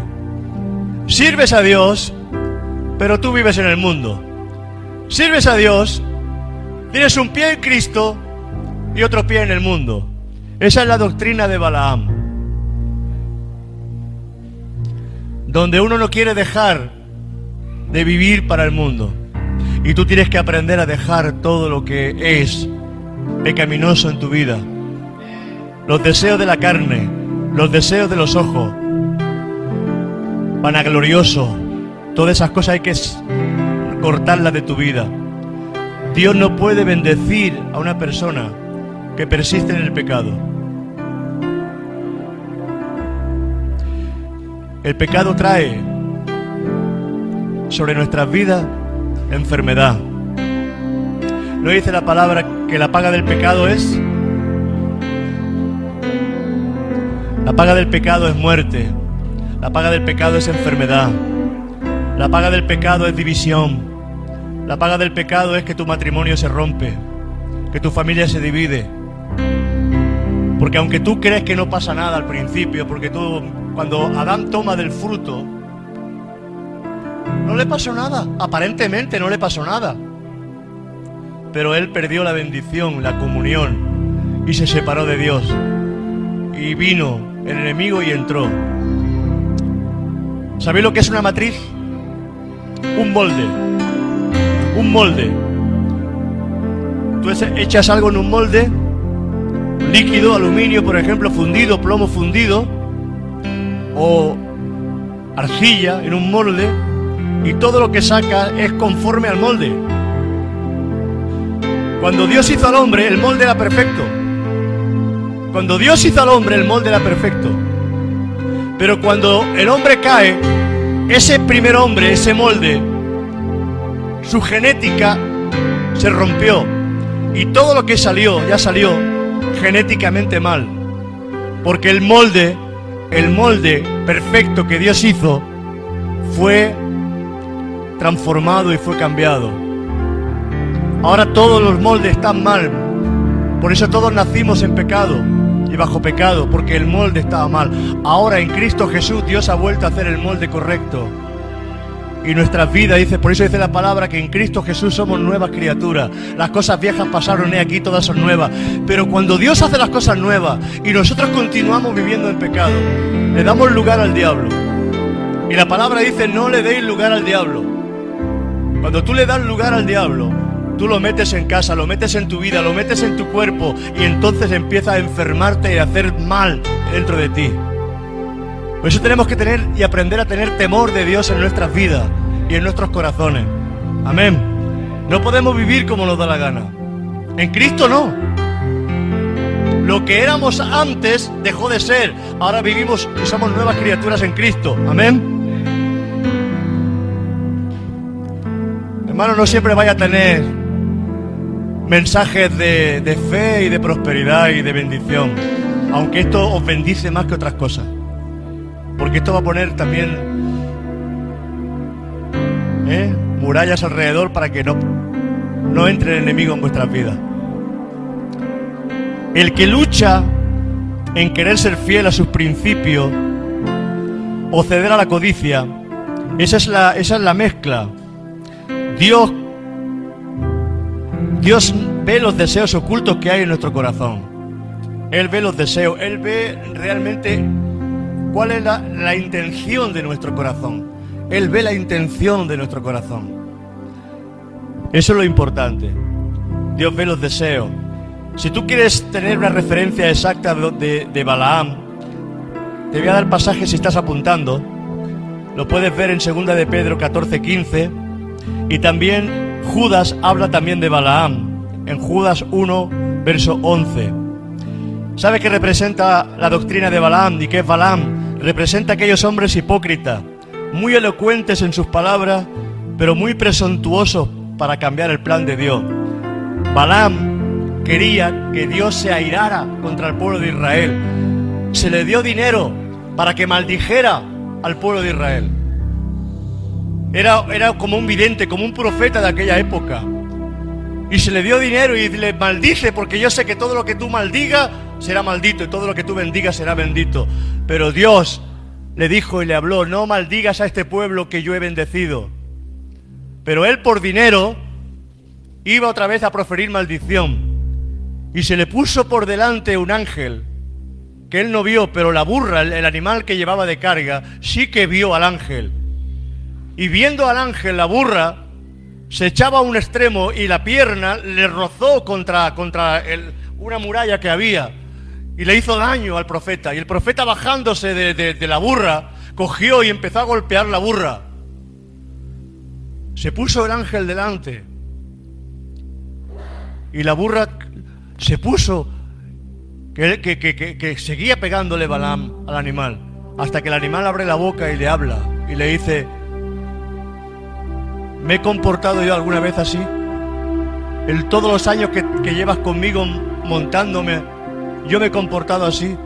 [SPEAKER 1] Sirves a Dios, pero tú vives en el mundo. Sirves a Dios, tienes un pie en Cristo y otro pie en el mundo. Esa es la doctrina de Balaam. Donde uno no quiere dejar de vivir para el mundo. Y tú tienes que aprender a dejar todo lo que es pecaminoso en tu vida. Los deseos de la carne, los deseos de los ojos, vanaglorioso, todas esas cosas hay que cortarlas de tu vida. Dios no puede bendecir a una persona que persiste en el pecado. El pecado trae sobre nuestras vidas enfermedad. ¿No dice la palabra que la paga del pecado es? La paga del pecado es muerte. La paga del pecado es enfermedad. La paga del pecado es división. La paga del pecado es que tu matrimonio se rompe, que tu familia se divide. Porque aunque tú crees que no pasa nada al principio, porque tú, cuando Adán toma del fruto, no le pasó nada, aparentemente no le pasó nada. Pero él perdió la bendición, la comunión y se separó de Dios. Y vino el enemigo y entró. ¿Sabéis lo que es una matriz? Un molde. Un molde. Tú echas algo en un molde, líquido, aluminio, por ejemplo, fundido, plomo fundido, o arcilla en un molde, y todo lo que saca es conforme al molde. Cuando Dios hizo al hombre, el molde era perfecto. Cuando Dios hizo al hombre, el molde era perfecto. Pero cuando el hombre cae, ese primer hombre, ese molde, su genética se rompió. Y todo lo que salió, ya salió genéticamente mal. Porque el molde, el molde perfecto que Dios hizo, fue transformado y fue cambiado. Ahora todos los moldes están mal. Por eso todos nacimos en pecado y bajo pecado, porque el molde estaba mal. Ahora en Cristo Jesús Dios ha vuelto a hacer el molde correcto. Y nuestras vidas, dice, por eso dice la palabra que en Cristo Jesús somos nuevas criaturas. Las cosas viejas pasaron y aquí todas son nuevas. Pero cuando Dios hace las cosas nuevas y nosotros continuamos viviendo en pecado, le damos lugar al diablo. Y la palabra dice, no le deis lugar al diablo. Cuando tú le das lugar al diablo, tú lo metes en casa, lo metes en tu vida, lo metes en tu cuerpo y entonces empieza a enfermarte y a hacer mal dentro de ti. Por eso tenemos que tener y aprender a tener temor de Dios en nuestras vidas y en nuestros corazones. Amén. No podemos vivir como nos da la gana. En Cristo no. Lo que éramos antes dejó de ser. Ahora vivimos y somos nuevas criaturas en Cristo. Amén. Hermano, no siempre vaya a tener mensajes de, de, fe y de prosperidad y de bendición. Aunque esto os bendice más que otras cosas. Esto va a poner también ¿eh? murallas alrededor para que no, no entre el enemigo en vuestras vidas. El que lucha en querer ser fiel a sus principios o ceder a la codicia, esa es la, esa es la mezcla. Dios, Dios ve los deseos ocultos que hay en nuestro corazón. Él ve los deseos, Él ve realmente cuál es la, la intención de nuestro corazón. Él ve la intención de nuestro corazón. Eso es lo importante. Dios ve los deseos. Si tú quieres tener una referencia exacta de, de Balaam, te voy a dar pasaje si estás apuntando. Lo puedes ver en 2 de Pedro 14, 15. Y también Judas habla también de Balaam. En Judas 1, verso 11. ¿Sabe qué representa la doctrina de Balaam y qué es Balaam? Representa a aquellos hombres hipócritas, muy elocuentes en sus palabras, pero muy presuntuosos para cambiar el plan de Dios. Balaam quería que Dios se airara contra el pueblo de Israel. Se le dio dinero para que maldijera al pueblo de Israel. Era, era como un vidente, como un profeta de aquella época. Y se le dio dinero y le maldice porque yo sé que todo lo que tú maldigas será maldito y todo lo que tú bendigas será bendito. Pero Dios le dijo y le habló, no maldigas a este pueblo que yo he bendecido. Pero él por dinero iba otra vez a proferir maldición. Y se le puso por delante un ángel que él no vio, pero la burra, el, animal que llevaba de carga, sí que vio al ángel. Y viendo al ángel, la burra se echaba a un extremo y la pierna le rozó contra, contra una muralla que había y le hizo daño al profeta. Y el profeta bajándose de la burra, cogió y empezó a golpear la burra. Se puso el ángel delante y la burra se puso que, seguía pegándole Balaam al animal, hasta que el animal abre la boca y le habla y le dice, ¿me he comportado yo alguna vez así? En todos los años que, que llevas conmigo montándome, yo me he comportado así.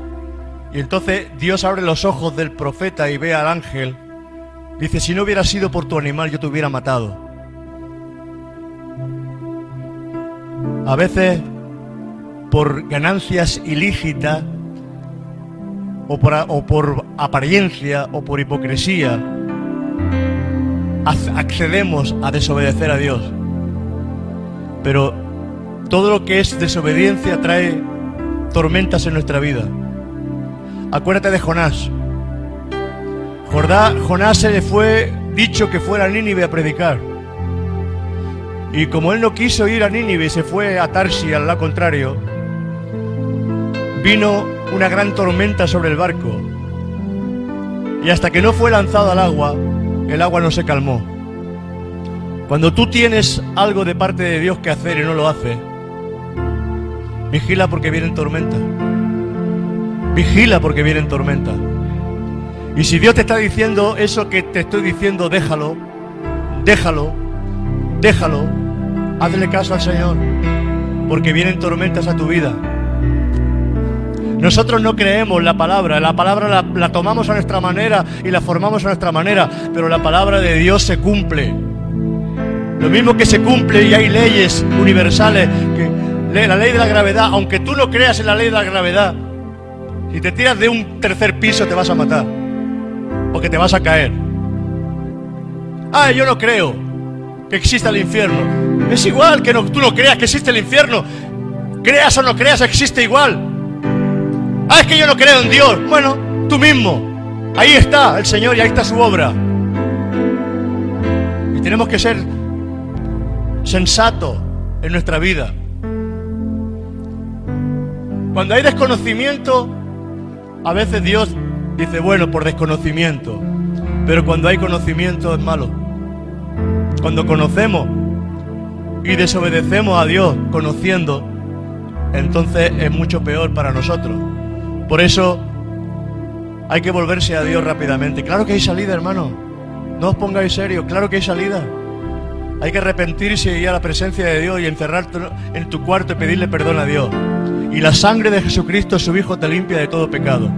[SPEAKER 1] Y entonces Dios abre los ojos del profeta y ve al ángel. Dice, si no hubiera sido por tu animal, yo te hubiera matado. A veces por ganancias ilícitas o por, apariencia o por hipocresía accedemos a desobedecer a Dios. Pero todo lo que es desobediencia trae tormentas en nuestra vida. Acuérdate de Jonás. Jonás se le fue dicho que fuera a Nínive a predicar. Y como él no quiso ir a Nínive se fue a Tarsi al lado contrario, vino una gran tormenta sobre el barco. Y hasta que no fue lanzado al agua, el agua no se calmó. Cuando tú tienes algo de parte de Dios que hacer y no lo hace, vigila porque vienen tormenta. Vigila porque vienen tormenta. Y si Dios te está diciendo eso que te estoy diciendo, déjalo, déjalo, déjalo, hazle caso al Señor, porque vienen tormentas a tu vida. Nosotros no creemos la palabra, la palabra la, tomamos a nuestra manera y la formamos a nuestra manera, pero la palabra de Dios se cumple. Lo mismo que se cumple y hay leyes universales, que la ley de la gravedad, aunque tú no creas en la ley de la gravedad, si te tiras de un tercer piso te vas a matar, porque te vas a caer. Ah, yo no creo que exista el infierno. Es igual que no, tú no creas que existe el infierno. Creas o no creas, existe igual. Ah, es que yo no creo en Dios. Bueno, tú mismo. Ahí está el Señor y ahí está su obra. Y tenemos que ser sensatos en nuestra vida. Cuando hay desconocimiento, a veces Dios dice, bueno, por desconocimiento. Pero cuando hay conocimiento es malo. Cuando conocemos y desobedecemos a Dios conociendo, entonces es mucho peor para nosotros. Por eso hay que volverse a Dios rápidamente. Claro que hay salida, hermano. No os pongáis serio, claro que hay salida. Hay que arrepentirse y ir a la presencia de Dios y encerrarte en tu cuarto y pedirle perdón a Dios. Y la sangre de Jesucristo, su Hijo, te limpia de todo pecado.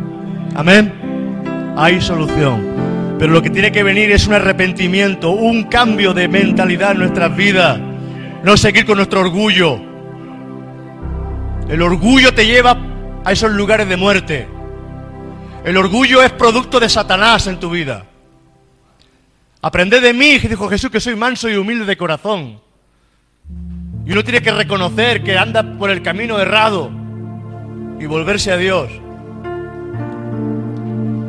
[SPEAKER 1] Amén. Hay solución. Pero lo que tiene que venir es un arrepentimiento, un cambio de mentalidad en nuestras vidas. No seguir con nuestro orgullo. El orgullo te lleva a esos lugares de muerte. El orgullo es producto de Satanás en tu vida. Aprended de mí, dijo Jesús, que soy manso y humilde de corazón. Y uno tiene que reconocer que anda por el camino errado y volverse a Dios.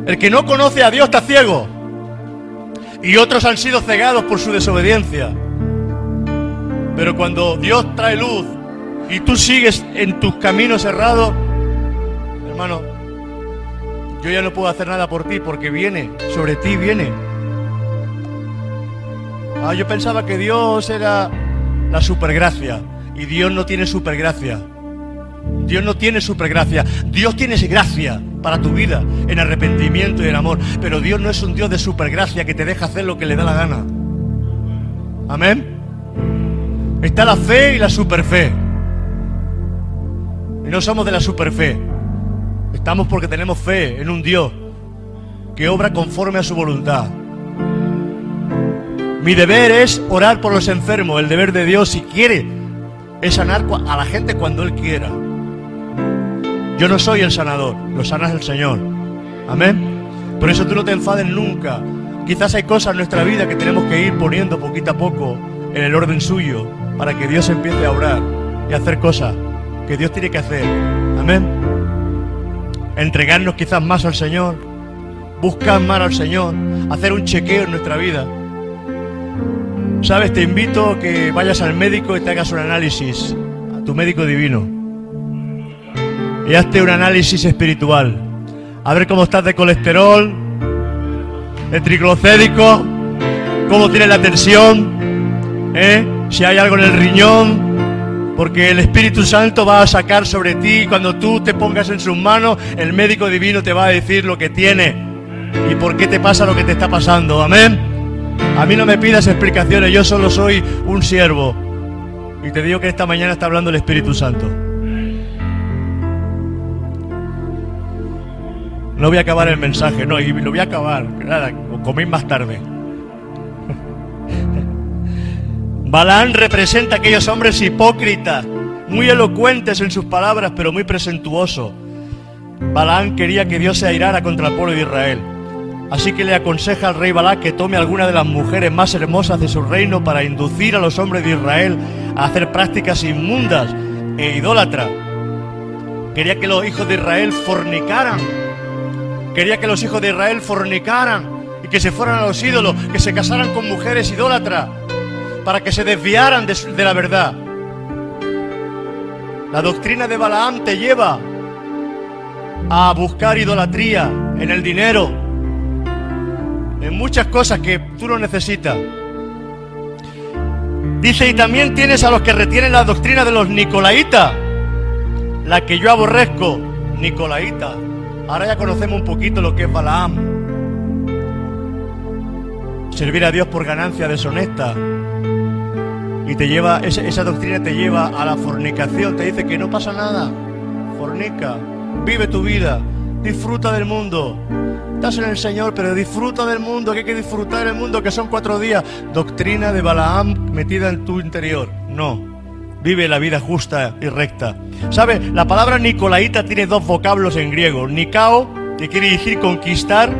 [SPEAKER 1] El que no conoce a Dios está ciego. Y otros han sido cegados por su desobediencia. Pero cuando Dios trae luz y tú sigues en tus caminos errados, hermano, yo ya no puedo hacer nada por ti porque viene, sobre ti viene. Ah, yo pensaba que Dios era la supergracia y Dios no tiene supergracia. Dios no tiene supergracia. Dios tiene gracia para tu vida en arrepentimiento y en amor. Pero Dios no es un Dios de supergracia que te deja hacer lo que le da la gana. Amén. Está la fe y la superfe. Y no somos de la superfe. Estamos porque tenemos fe en un Dios que obra conforme a su voluntad. Mi deber es orar por los enfermos. El deber de Dios, si quiere, es sanar a la gente cuando Él quiera. Yo no soy el sanador, lo sanas el Señor. Amén. Por eso tú no te enfades nunca. Quizás hay cosas en nuestra vida que tenemos que ir poniendo poquito a poco en el orden suyo para que Dios empiece a orar y a hacer cosas que Dios tiene que hacer. Amén. Entregarnos quizás más al Señor, buscar más al Señor, hacer un chequeo en nuestra vida. Sabes, te invito a que vayas al médico y te hagas un análisis, a tu médico divino. Y hazte un análisis espiritual. A ver cómo estás de colesterol, de triglicérico, cómo tienes la tensión, ¿eh? si hay algo en el riñón, porque el Espíritu Santo va a sacar sobre ti. Cuando tú te pongas en sus manos, el médico divino te va a decir lo que tiene y por qué te pasa lo que te está pasando. Amén. A mí no me pidas explicaciones, yo solo soy un siervo. Y te digo que esta mañana está hablando el Espíritu Santo. No voy a acabar el mensaje, no, y lo voy a acabar. Nada, coméis más tarde. Balaán representa a aquellos hombres hipócritas, muy elocuentes en sus palabras, pero muy presentuosos. Balaán quería que Dios se airara contra el pueblo de Israel. Así que le aconseja al rey Balá que tome alguna de las mujeres más hermosas de su reino para inducir a los hombres de Israel a hacer prácticas inmundas e idólatras. Quería que los hijos de Israel fornicaran. Quería que los hijos de Israel fornicaran y que se fueran a los ídolos, que se casaran con mujeres idólatras, para que se desviaran de, la verdad. La doctrina de Balaam te lleva a buscar idolatría en el dinero, en muchas cosas que tú no necesitas. Dice, y también tienes a los que retienen la doctrina de los Nicolaitas, la que yo aborrezco, Nicolaita. Ahora ya conocemos un poquito lo que es Balaam. Servir a Dios por ganancia deshonesta. Y te lleva, esa, doctrina te lleva a la fornicación. Te dice que no pasa nada. Fornica. Vive tu vida. Disfruta del mundo. Estás en el Señor, pero disfruta del mundo, que hay que disfrutar del mundo, que son cuatro días. Doctrina de Balaam metida en tu interior. No. Vive la vida justa y recta. ¿Sabe? La palabra Nicolaita tiene dos vocablos en griego. Nikao, que quiere decir conquistar,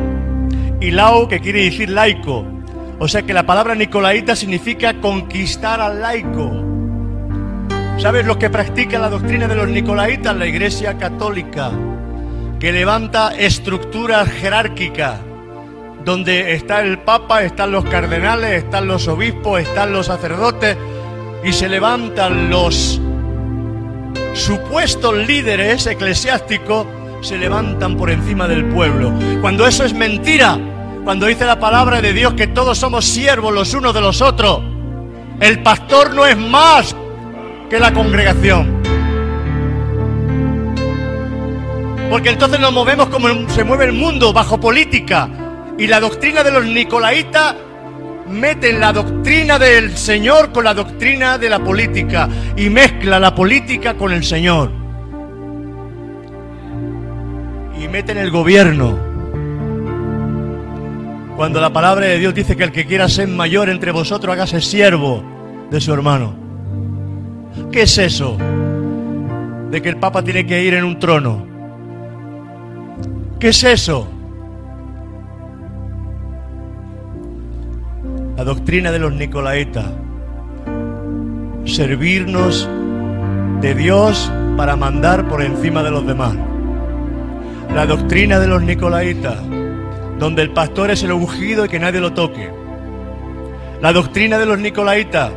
[SPEAKER 1] y lao, que quiere decir laico. O sea que la palabra Nicolaita significa conquistar al laico. ¿Sabes lo que practica la doctrina de los Nicolaitas? La Iglesia Católica que levanta estructuras jerárquicas, donde está el Papa, están los cardenales, están los obispos, están los sacerdotes, y se levantan los supuestos líderes eclesiásticos, se levantan por encima del pueblo. Cuando eso es mentira, cuando dice la palabra de Dios que todos somos siervos los unos de los otros, el pastor no es más que la congregación. Porque entonces nos movemos como se mueve el mundo, bajo política. Y la doctrina de los nicolaitas meten la doctrina del Señor con la doctrina de la política y mezcla la política con el Señor. Y meten el gobierno. Cuando la palabra de Dios dice que el que quiera ser mayor entre vosotros hágase siervo de su hermano. ¿Qué es eso? de que el Papa tiene que ir en un trono. ¿Qué es eso? La doctrina de los Nicolaitas. Servirnos de Dios para mandar por encima de los demás. La doctrina de los Nicolaitas, donde el pastor es el ungido y que nadie lo toque. La doctrina de los Nicolaitas,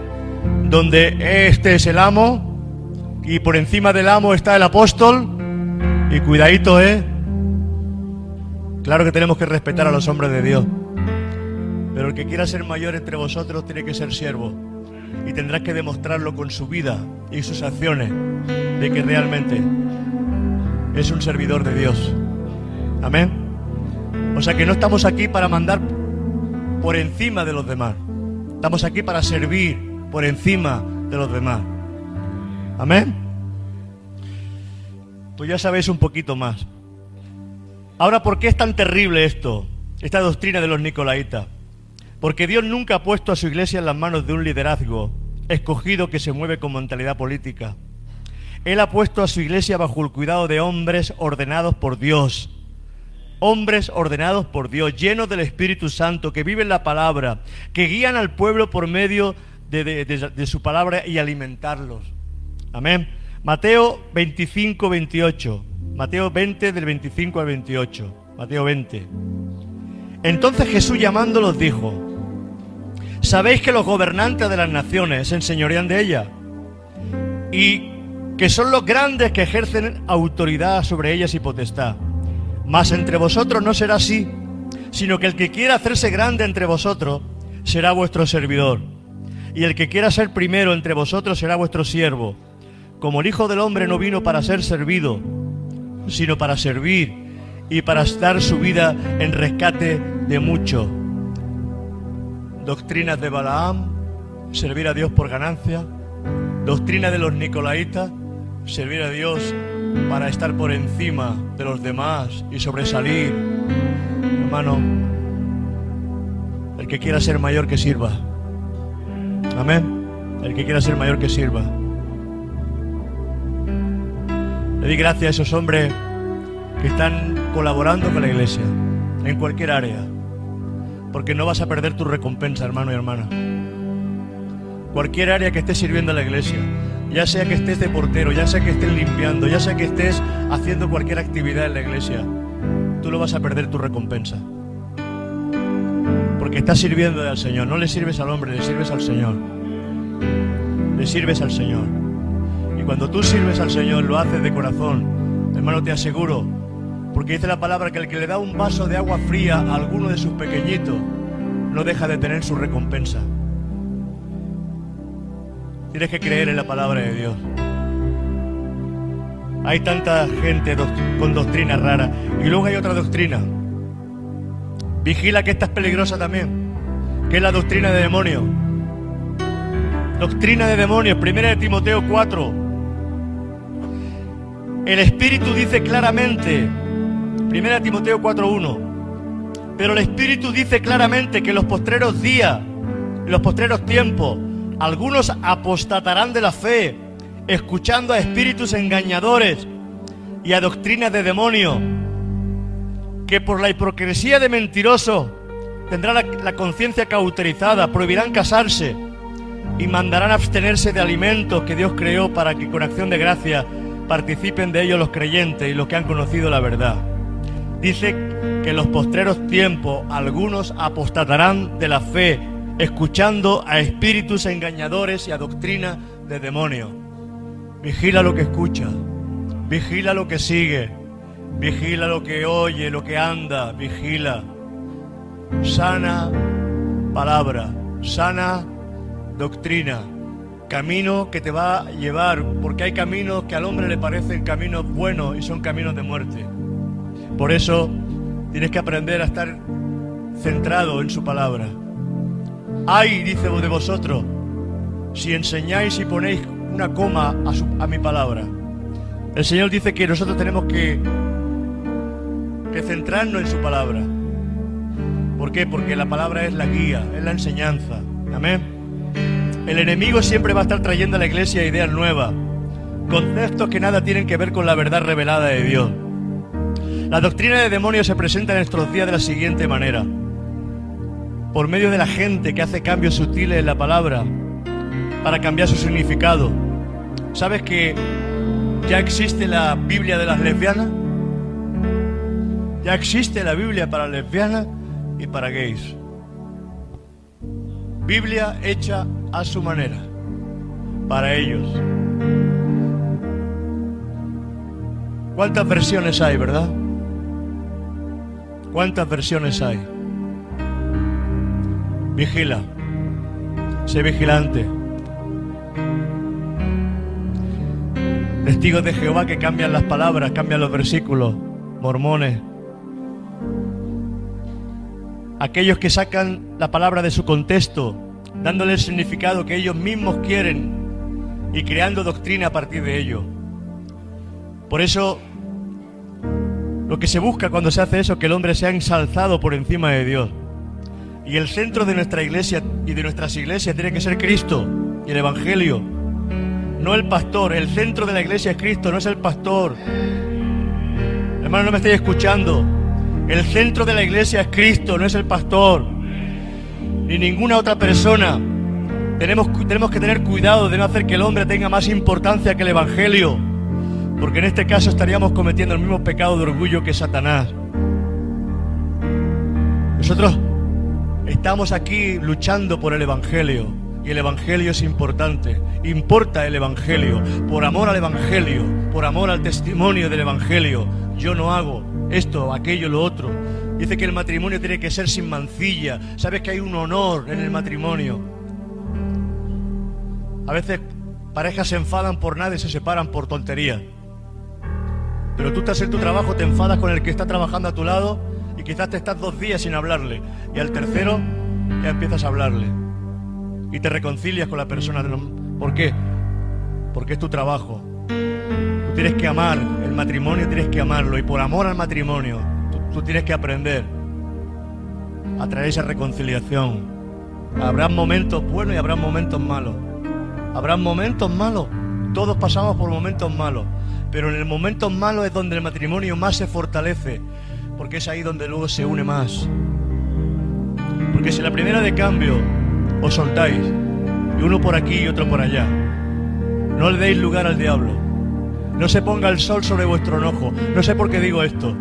[SPEAKER 1] donde este es el amo y por encima del amo está el apóstol. Y cuidadito, ¿eh? Claro que tenemos que respetar a los hombres de Dios. Pero el que quiera ser mayor entre vosotros tiene que ser siervo. Y tendrá que demostrarlo con su vida y sus acciones de que realmente es un servidor de Dios. Amén. O sea que no estamos aquí para mandar por encima de los demás. Estamos aquí para servir por encima de los demás. Amén. Pues ya sabéis un poquito más. Ahora, ¿por qué es tan terrible esto? Esta doctrina de los Nicolaitas. Porque Dios nunca ha puesto a su iglesia en las manos de un liderazgo escogido que se mueve con mentalidad política. Él ha puesto a su iglesia bajo el cuidado de hombres ordenados por Dios. Hombres ordenados por Dios, llenos del Espíritu Santo, que viven la palabra, que guían al pueblo por medio de, de su palabra y alimentarlos. Amén. Mateo 25, 28. Mateo 20 del 25 al 28. Mateo 20. Entonces Jesús llamándolos dijo, ¿sabéis que los gobernantes de las naciones se enseñorean de ella? Y que son los grandes que ejercen autoridad sobre ellas y potestad. Mas entre vosotros no será así, sino que el que quiera hacerse grande entre vosotros será vuestro servidor. Y el que quiera ser primero entre vosotros será vuestro siervo como el Hijo del Hombre no vino para ser servido, sino para servir y para dar su vida en rescate de muchos. Doctrinas de Balaam, servir a Dios por ganancia. Doctrina de los Nicolaitas, servir a Dios para estar por encima de los demás y sobresalir. Hermano, el que quiera ser mayor que sirva. Amén. El que quiera ser mayor que sirva. Le di gracias a esos hombres que están colaborando con la iglesia, en cualquier área, porque no vas a perder tu recompensa, hermano y hermana. Cualquier área que estés sirviendo a la iglesia, ya sea que estés de portero, ya sea que estés limpiando, ya sea que estés haciendo cualquier actividad en la iglesia, tú lo vas a perder tu recompensa. Porque estás sirviendo al Señor, no le sirves al hombre, le sirves al Señor. Le sirves al Señor. Cuando tú sirves al Señor, lo haces de corazón. Hermano, te aseguro, porque dice la palabra que el que le da un vaso de agua fría a alguno de sus pequeñitos, no deja de tener su recompensa. Tienes que creer en la palabra de Dios. Hay tanta gente con doctrina rara. Y luego hay otra doctrina. Vigila que esta es peligrosa también. Que es la doctrina de demonios. Doctrina de demonios. Primera de Timoteo 4. El Espíritu dice claramente, 1 Timoteo 4.1, pero el Espíritu dice claramente que en los postreros días, en los postreros tiempos, algunos apostatarán de la fe, escuchando a espíritus engañadores y a doctrinas de demonios, que por la hipocresía de mentirosos tendrán la, la conciencia cauterizada, prohibirán casarse y mandarán abstenerse de alimentos que Dios creó para que con acción de gracia participen de ello los creyentes y los que han conocido la verdad. Dice que en los postreros tiempos algunos apostatarán de la fe, escuchando a espíritus engañadores y a doctrina de demonios. Vigila lo que escucha, vigila lo que sigue, vigila lo que oye, lo que anda, vigila. Sana palabra, sana doctrina camino que te va a llevar, porque hay caminos que al hombre le parecen caminos buenos y son caminos de muerte. Por eso tienes que aprender a estar centrado en su palabra. Ay, dice de vosotros, si enseñáis y ponéis una coma a, a mi palabra. El Señor dice que nosotros tenemos que, que centrarnos en su palabra. ¿Por qué? Porque la palabra es la guía, es la enseñanza. Amén. El enemigo siempre va a estar trayendo a la iglesia ideas nuevas, conceptos que nada tienen que ver con la verdad revelada de Dios. La doctrina de demonios se presenta en nuestros días de la siguiente manera. Por medio de la gente que hace cambios sutiles en la palabra para cambiar su significado. ¿Sabes que ya existe la Biblia de las lesbianas? Ya existe la Biblia para lesbianas y para gays. Biblia hecha a su manera, para ellos. ¿Cuántas versiones hay, verdad? ¿Cuántas versiones hay? Vigila. Sé vigilante. Testigos de Jehová que cambian las palabras, cambian los versículos. Mormones. Aquellos que sacan la palabra de su contexto, dándole el significado que ellos mismos quieren y creando doctrina a partir de ello. Por eso lo que se busca cuando se hace eso es que el hombre sea ensalzado por encima de Dios. Y el centro de nuestra iglesia y de nuestras iglesias tiene que ser Cristo y el Evangelio. No el pastor. El centro de la iglesia es Cristo, no es el pastor. Hermano, no me estáis escuchando. El centro de la iglesia es Cristo, no es el pastor. Ni ninguna otra persona. Tenemos, tenemos que tener cuidado de no hacer que el hombre tenga más importancia que el Evangelio. Porque en este caso estaríamos cometiendo el mismo pecado de orgullo que Satanás. Nosotros estamos aquí luchando por el Evangelio. Y el Evangelio es importante. Importa el Evangelio. Por amor al Evangelio. Por amor al testimonio del Evangelio. Yo no hago esto, aquello, lo otro. Dice que el matrimonio tiene que ser sin mancilla. Sabes que hay un honor en el matrimonio. A veces parejas se enfadan por nada y se separan por tonterías. Pero tú estás en tu trabajo, te enfadas con el que está trabajando a tu lado y quizás te estás dos días sin hablarle. Y al tercero ya empiezas a hablarle. Y te reconcilias con la persona. ¿Por qué? Porque es tu trabajo. Tú tienes que amar el matrimonio, tienes que amarlo. Y por amor al matrimonio, tú, tienes que aprender a traer esa reconciliación. Habrá momentos buenos y habrá momentos malos. Habrá momentos malos. Todos pasamos por momentos malos. Pero en el momento malo es donde el matrimonio más se fortalece, porque es ahí donde luego se une más. Porque si la primera de cambio os soltáis, y uno por aquí y otro por allá, no le deis lugar al diablo. No se ponga el sol sobre vuestro enojo. No sé por qué digo esto,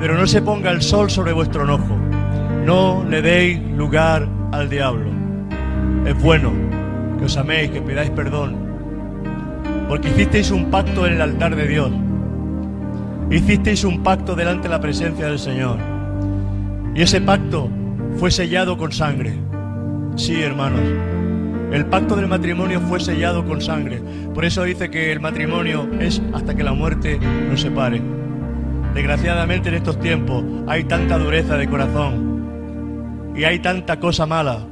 [SPEAKER 1] pero no se ponga el sol sobre vuestro enojo. No le deis lugar al diablo. Es bueno que os améis, que pidáis perdón, porque hicisteis un pacto en el altar de Dios. Hicisteis un pacto delante de la presencia del Señor. Y ese pacto fue sellado con sangre. Sí, hermanos. El pacto del matrimonio fue sellado con sangre. Por eso dice que el matrimonio es hasta que la muerte nos separe. Desgraciadamente en estos tiempos hay tanta dureza de corazón y hay tanta cosa mala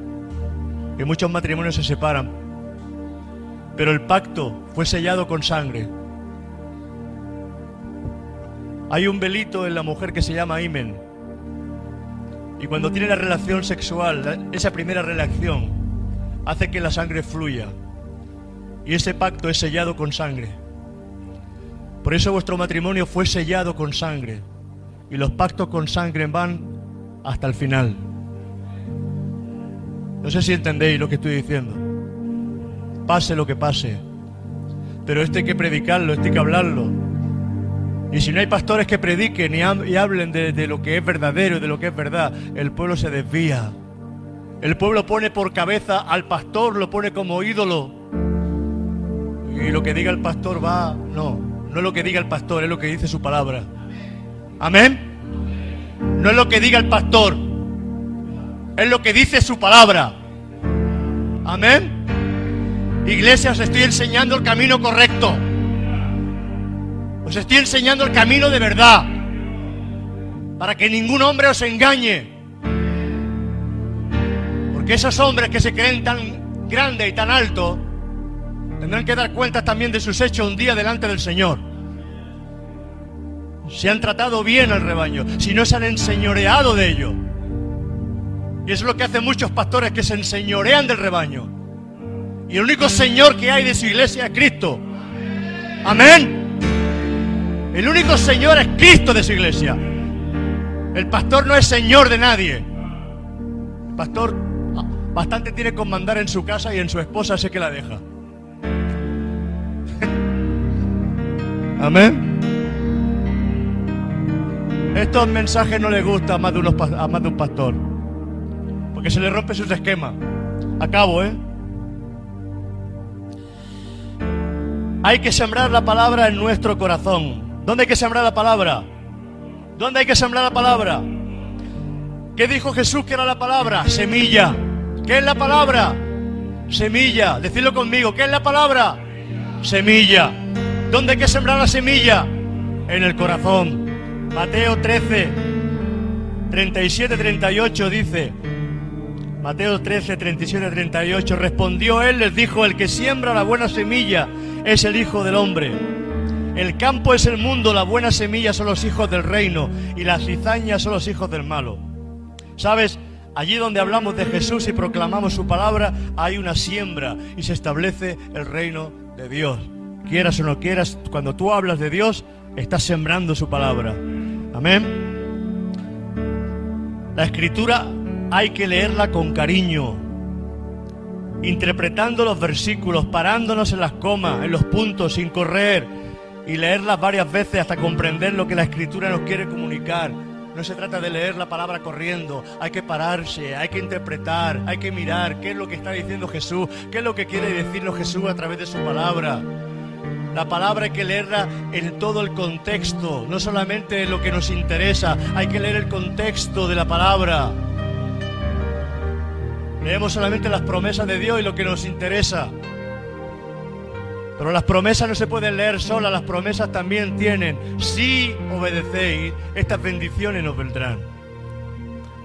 [SPEAKER 1] que muchos matrimonios se separan pero el pacto fue sellado con sangre. Hay un velito en la mujer que se llama imen. Y cuando tiene la relación sexual, esa primera relación, hace que la sangre fluya. Y ese pacto es sellado con sangre. Por eso vuestro matrimonio fue sellado con sangre. Y los pactos con sangre van hasta el final. No sé si entendéis lo que estoy diciendo pase lo que pase. Pero esto hay que predicarlo, esto hay que hablarlo. Y si no hay pastores que prediquen y, hablen de, de lo que es verdadero y de lo que es verdad, el pueblo se desvía. El pueblo pone por cabeza al pastor, lo pone como ídolo. Y lo que diga el pastor va, no, no es lo que diga el pastor, es lo que dice su palabra. Amén. No es lo que diga el pastor, es lo que dice su palabra. Amén. Iglesia, os estoy enseñando el camino correcto. Os estoy enseñando el camino de verdad. Para que ningún hombre os engañe. Porque esos hombres que se creen tan grandes y tan altos tendrán que dar cuenta también de sus hechos un día delante del Señor. Si han tratado bien al rebaño, si no se han enseñoreado de ello. Y eso es lo que hacen muchos pastores que se enseñorean del rebaño. Y el único Señor que hay de su iglesia es Cristo. Amén. El único Señor es Cristo de su iglesia. El pastor no es Señor de nadie. El pastor ah, bastante tiene con mandar en su casa y en su esposa sé que la deja. Amén. Estos mensajes no les gustan a más de, unos, a más de un pastor. Porque se le rompe sus esquemas. Acabo, ¿eh? Hay que sembrar la palabra en nuestro corazón. ¿Dónde hay que sembrar la palabra? ¿Dónde hay que sembrar la palabra? ¿Qué dijo Jesús que era la palabra? Semilla. ¿Qué es la palabra? Semilla. Decidlo conmigo. ¿Qué es la palabra? Semilla. ¿Dónde hay que sembrar la semilla? En el corazón. Mateo 13, 37, 38 dice, Mateo 13, 37, 38, respondió él, les dijo, el que siembra la buena semilla es el Hijo del Hombre. El campo es el mundo, la buena semilla son los hijos del reino y las cizañas son los hijos del malo. ¿Sabes? Allí donde hablamos de Jesús y proclamamos su palabra, hay una siembra y se establece el reino de Dios. Quieras o no quieras, cuando tú hablas de Dios, estás sembrando su palabra. Amén. La escritura hay que leerla con cariño, interpretando los versículos, parándonos en las comas, en los puntos, sin correr, y leerlas varias veces hasta comprender lo que la escritura nos quiere comunicar. No se trata de leer la palabra corriendo, hay que pararse, hay que interpretar, hay que mirar qué es lo que está diciendo Jesús, qué es lo que quiere decirnos Jesús a través de su palabra. La palabra hay que leerla en todo el contexto, no solamente en lo que nos interesa, hay que leer el contexto de la palabra. Leemos solamente las promesas de Dios y lo que nos interesa. Pero las promesas no se pueden leer solas, las promesas también tienen, si obedecéis, estas bendiciones nos vendrán.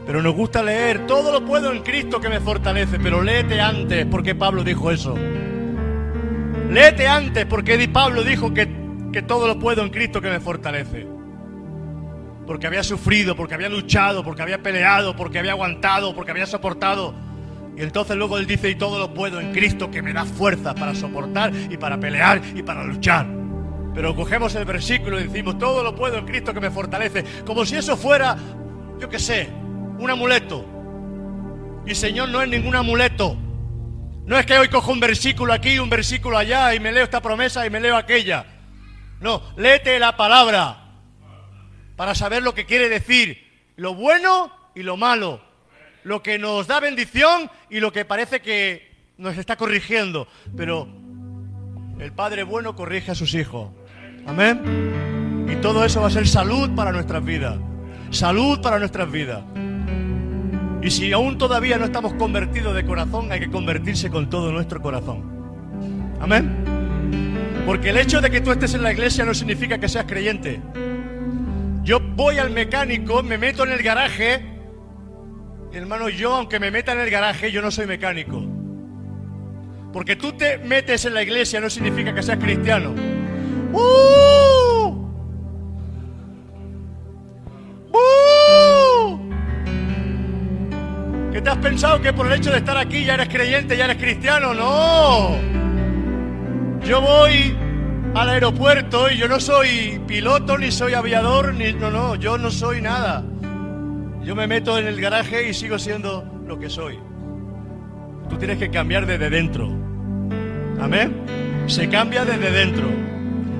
[SPEAKER 1] Pero nos gusta leer, todo lo puedo en Cristo que me fortalece, pero léete antes, porque Pablo dijo eso. Léete antes porque Pablo dijo que, que todo lo puedo en Cristo que me fortalece. Porque había sufrido, porque había luchado, porque había peleado, porque había aguantado, porque había soportado. Y entonces luego él dice, y todo lo puedo en Cristo que me da fuerza para soportar y para pelear y para luchar. Pero cogemos el versículo y decimos, todo lo puedo en Cristo que me fortalece, como si eso fuera, yo qué sé, un amuleto. Y Señor no es ningún amuleto. No es que hoy cojo un versículo aquí y un versículo allá y me leo esta promesa y me leo aquella. No, léete la palabra para saber lo que quiere decir, lo bueno y lo malo, lo que nos da bendición y lo que parece que nos está corrigiendo. Pero el Padre bueno corrige a sus hijos. Amén. Y todo eso va a ser salud para nuestras vidas. Salud para nuestras vidas. Y si aún todavía no estamos convertidos de corazón, hay que convertirse con todo nuestro corazón. Amén. Porque el hecho de que tú estés en la iglesia no significa que seas creyente. Yo voy al mecánico, me meto en el garaje. Hermano, yo aunque me meta en el garaje, yo no soy mecánico. Porque tú te metes en la iglesia no significa que seas cristiano. ¡Uh! ¡Uh! ¿Qué te has pensado que por el hecho de estar aquí ya eres creyente, ya eres cristiano? No. Yo voy al aeropuerto y yo no soy piloto, ni soy aviador, ni... No, no, yo no soy nada. Yo me meto en el garaje y sigo siendo lo que soy. Tú tienes que cambiar desde dentro. Amén. Se cambia desde dentro.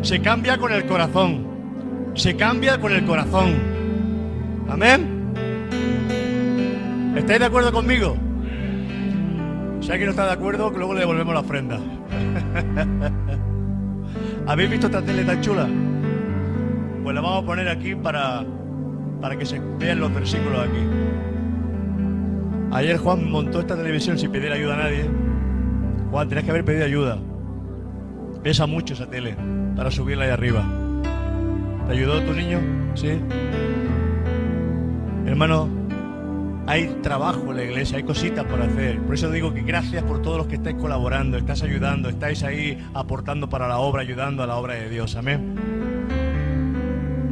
[SPEAKER 1] Se cambia con el corazón. Se cambia con el corazón. Amén. ¿Estáis de acuerdo conmigo? Si alguien no está de acuerdo, luego le devolvemos la ofrenda. ¿Habéis visto esta tele tan chula? Pues la vamos a poner aquí para, para que se vean los versículos aquí. Ayer Juan montó esta televisión sin pedir ayuda a nadie. Juan, tenés que haber pedido ayuda. Pesa mucho esa tele para subirla ahí arriba. ¿Te ayudó tu niño? Sí. Hermano, hay trabajo en la iglesia, hay cositas por hacer. Por eso digo que gracias por todos los que estáis colaborando, estáis ayudando, estáis ahí aportando para la obra, ayudando a la obra de Dios. Amén.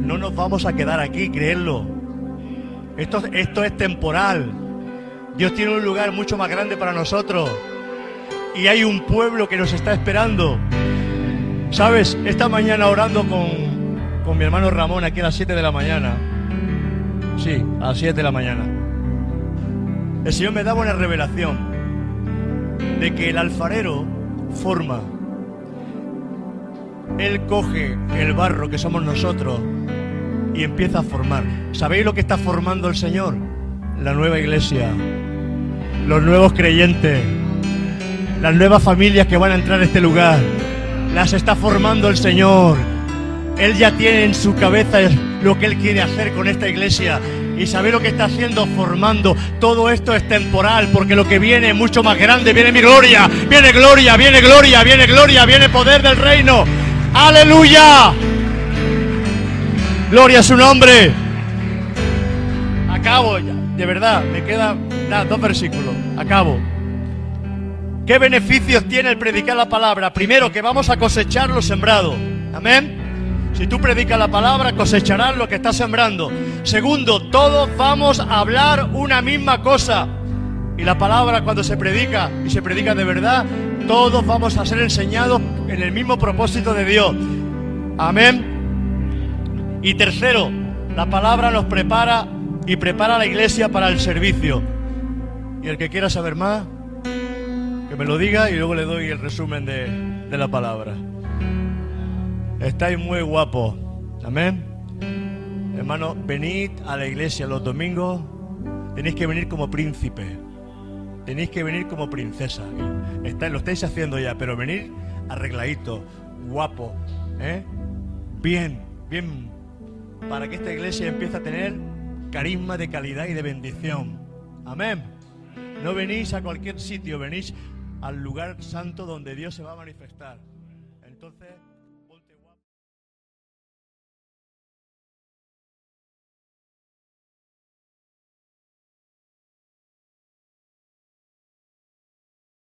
[SPEAKER 1] No nos vamos a quedar aquí, creedlo. Esto, esto es temporal. Dios tiene un lugar mucho más grande para nosotros. Y hay un pueblo que nos está esperando. ¿Sabes? Esta mañana orando con, con mi hermano Ramón aquí a las 7 de la mañana. Sí, a las 7 de la mañana. El Señor me daba una revelación de que el alfarero forma. Él coge el barro que somos nosotros y empieza a formar. ¿Sabéis lo que está formando el Señor? La nueva iglesia, los nuevos creyentes, las nuevas familias que van a entrar a este lugar. Las está formando el Señor. Él ya tiene en su cabeza lo que Él quiere hacer con esta iglesia. Y sabe lo que está haciendo, formando. Todo esto es temporal, porque lo que viene es mucho más grande. Viene mi gloria, viene gloria, viene gloria, viene gloria, viene poder del reino. Aleluya. Gloria a su nombre. Acabo ya, de verdad, me quedan dos versículos. Acabo. ¿Qué beneficios tiene el predicar la palabra? Primero, que vamos a cosechar lo sembrado. Amén. Si tú predicas la palabra, cosecharás lo que estás sembrando. Segundo, todos vamos a hablar una misma cosa. Y la palabra cuando se predica y se predica de verdad, todos vamos a ser enseñados en el mismo propósito de Dios. Amén. Y tercero, la palabra nos prepara y prepara a la iglesia para el servicio. Y el que quiera saber más, que me lo diga y luego le doy el resumen de, de la palabra. Estáis muy guapos. Amén. Hermano, venid a la iglesia los domingos. Tenéis que venir como príncipe. Tenéis que venir como princesa. Está, lo estáis haciendo ya, pero venir arregladito, guapo, ¿eh? bien, bien para que esta iglesia empiece a tener carisma de calidad y de bendición. Amén. No venís a cualquier sitio, venís al lugar santo donde Dios se va a manifestar.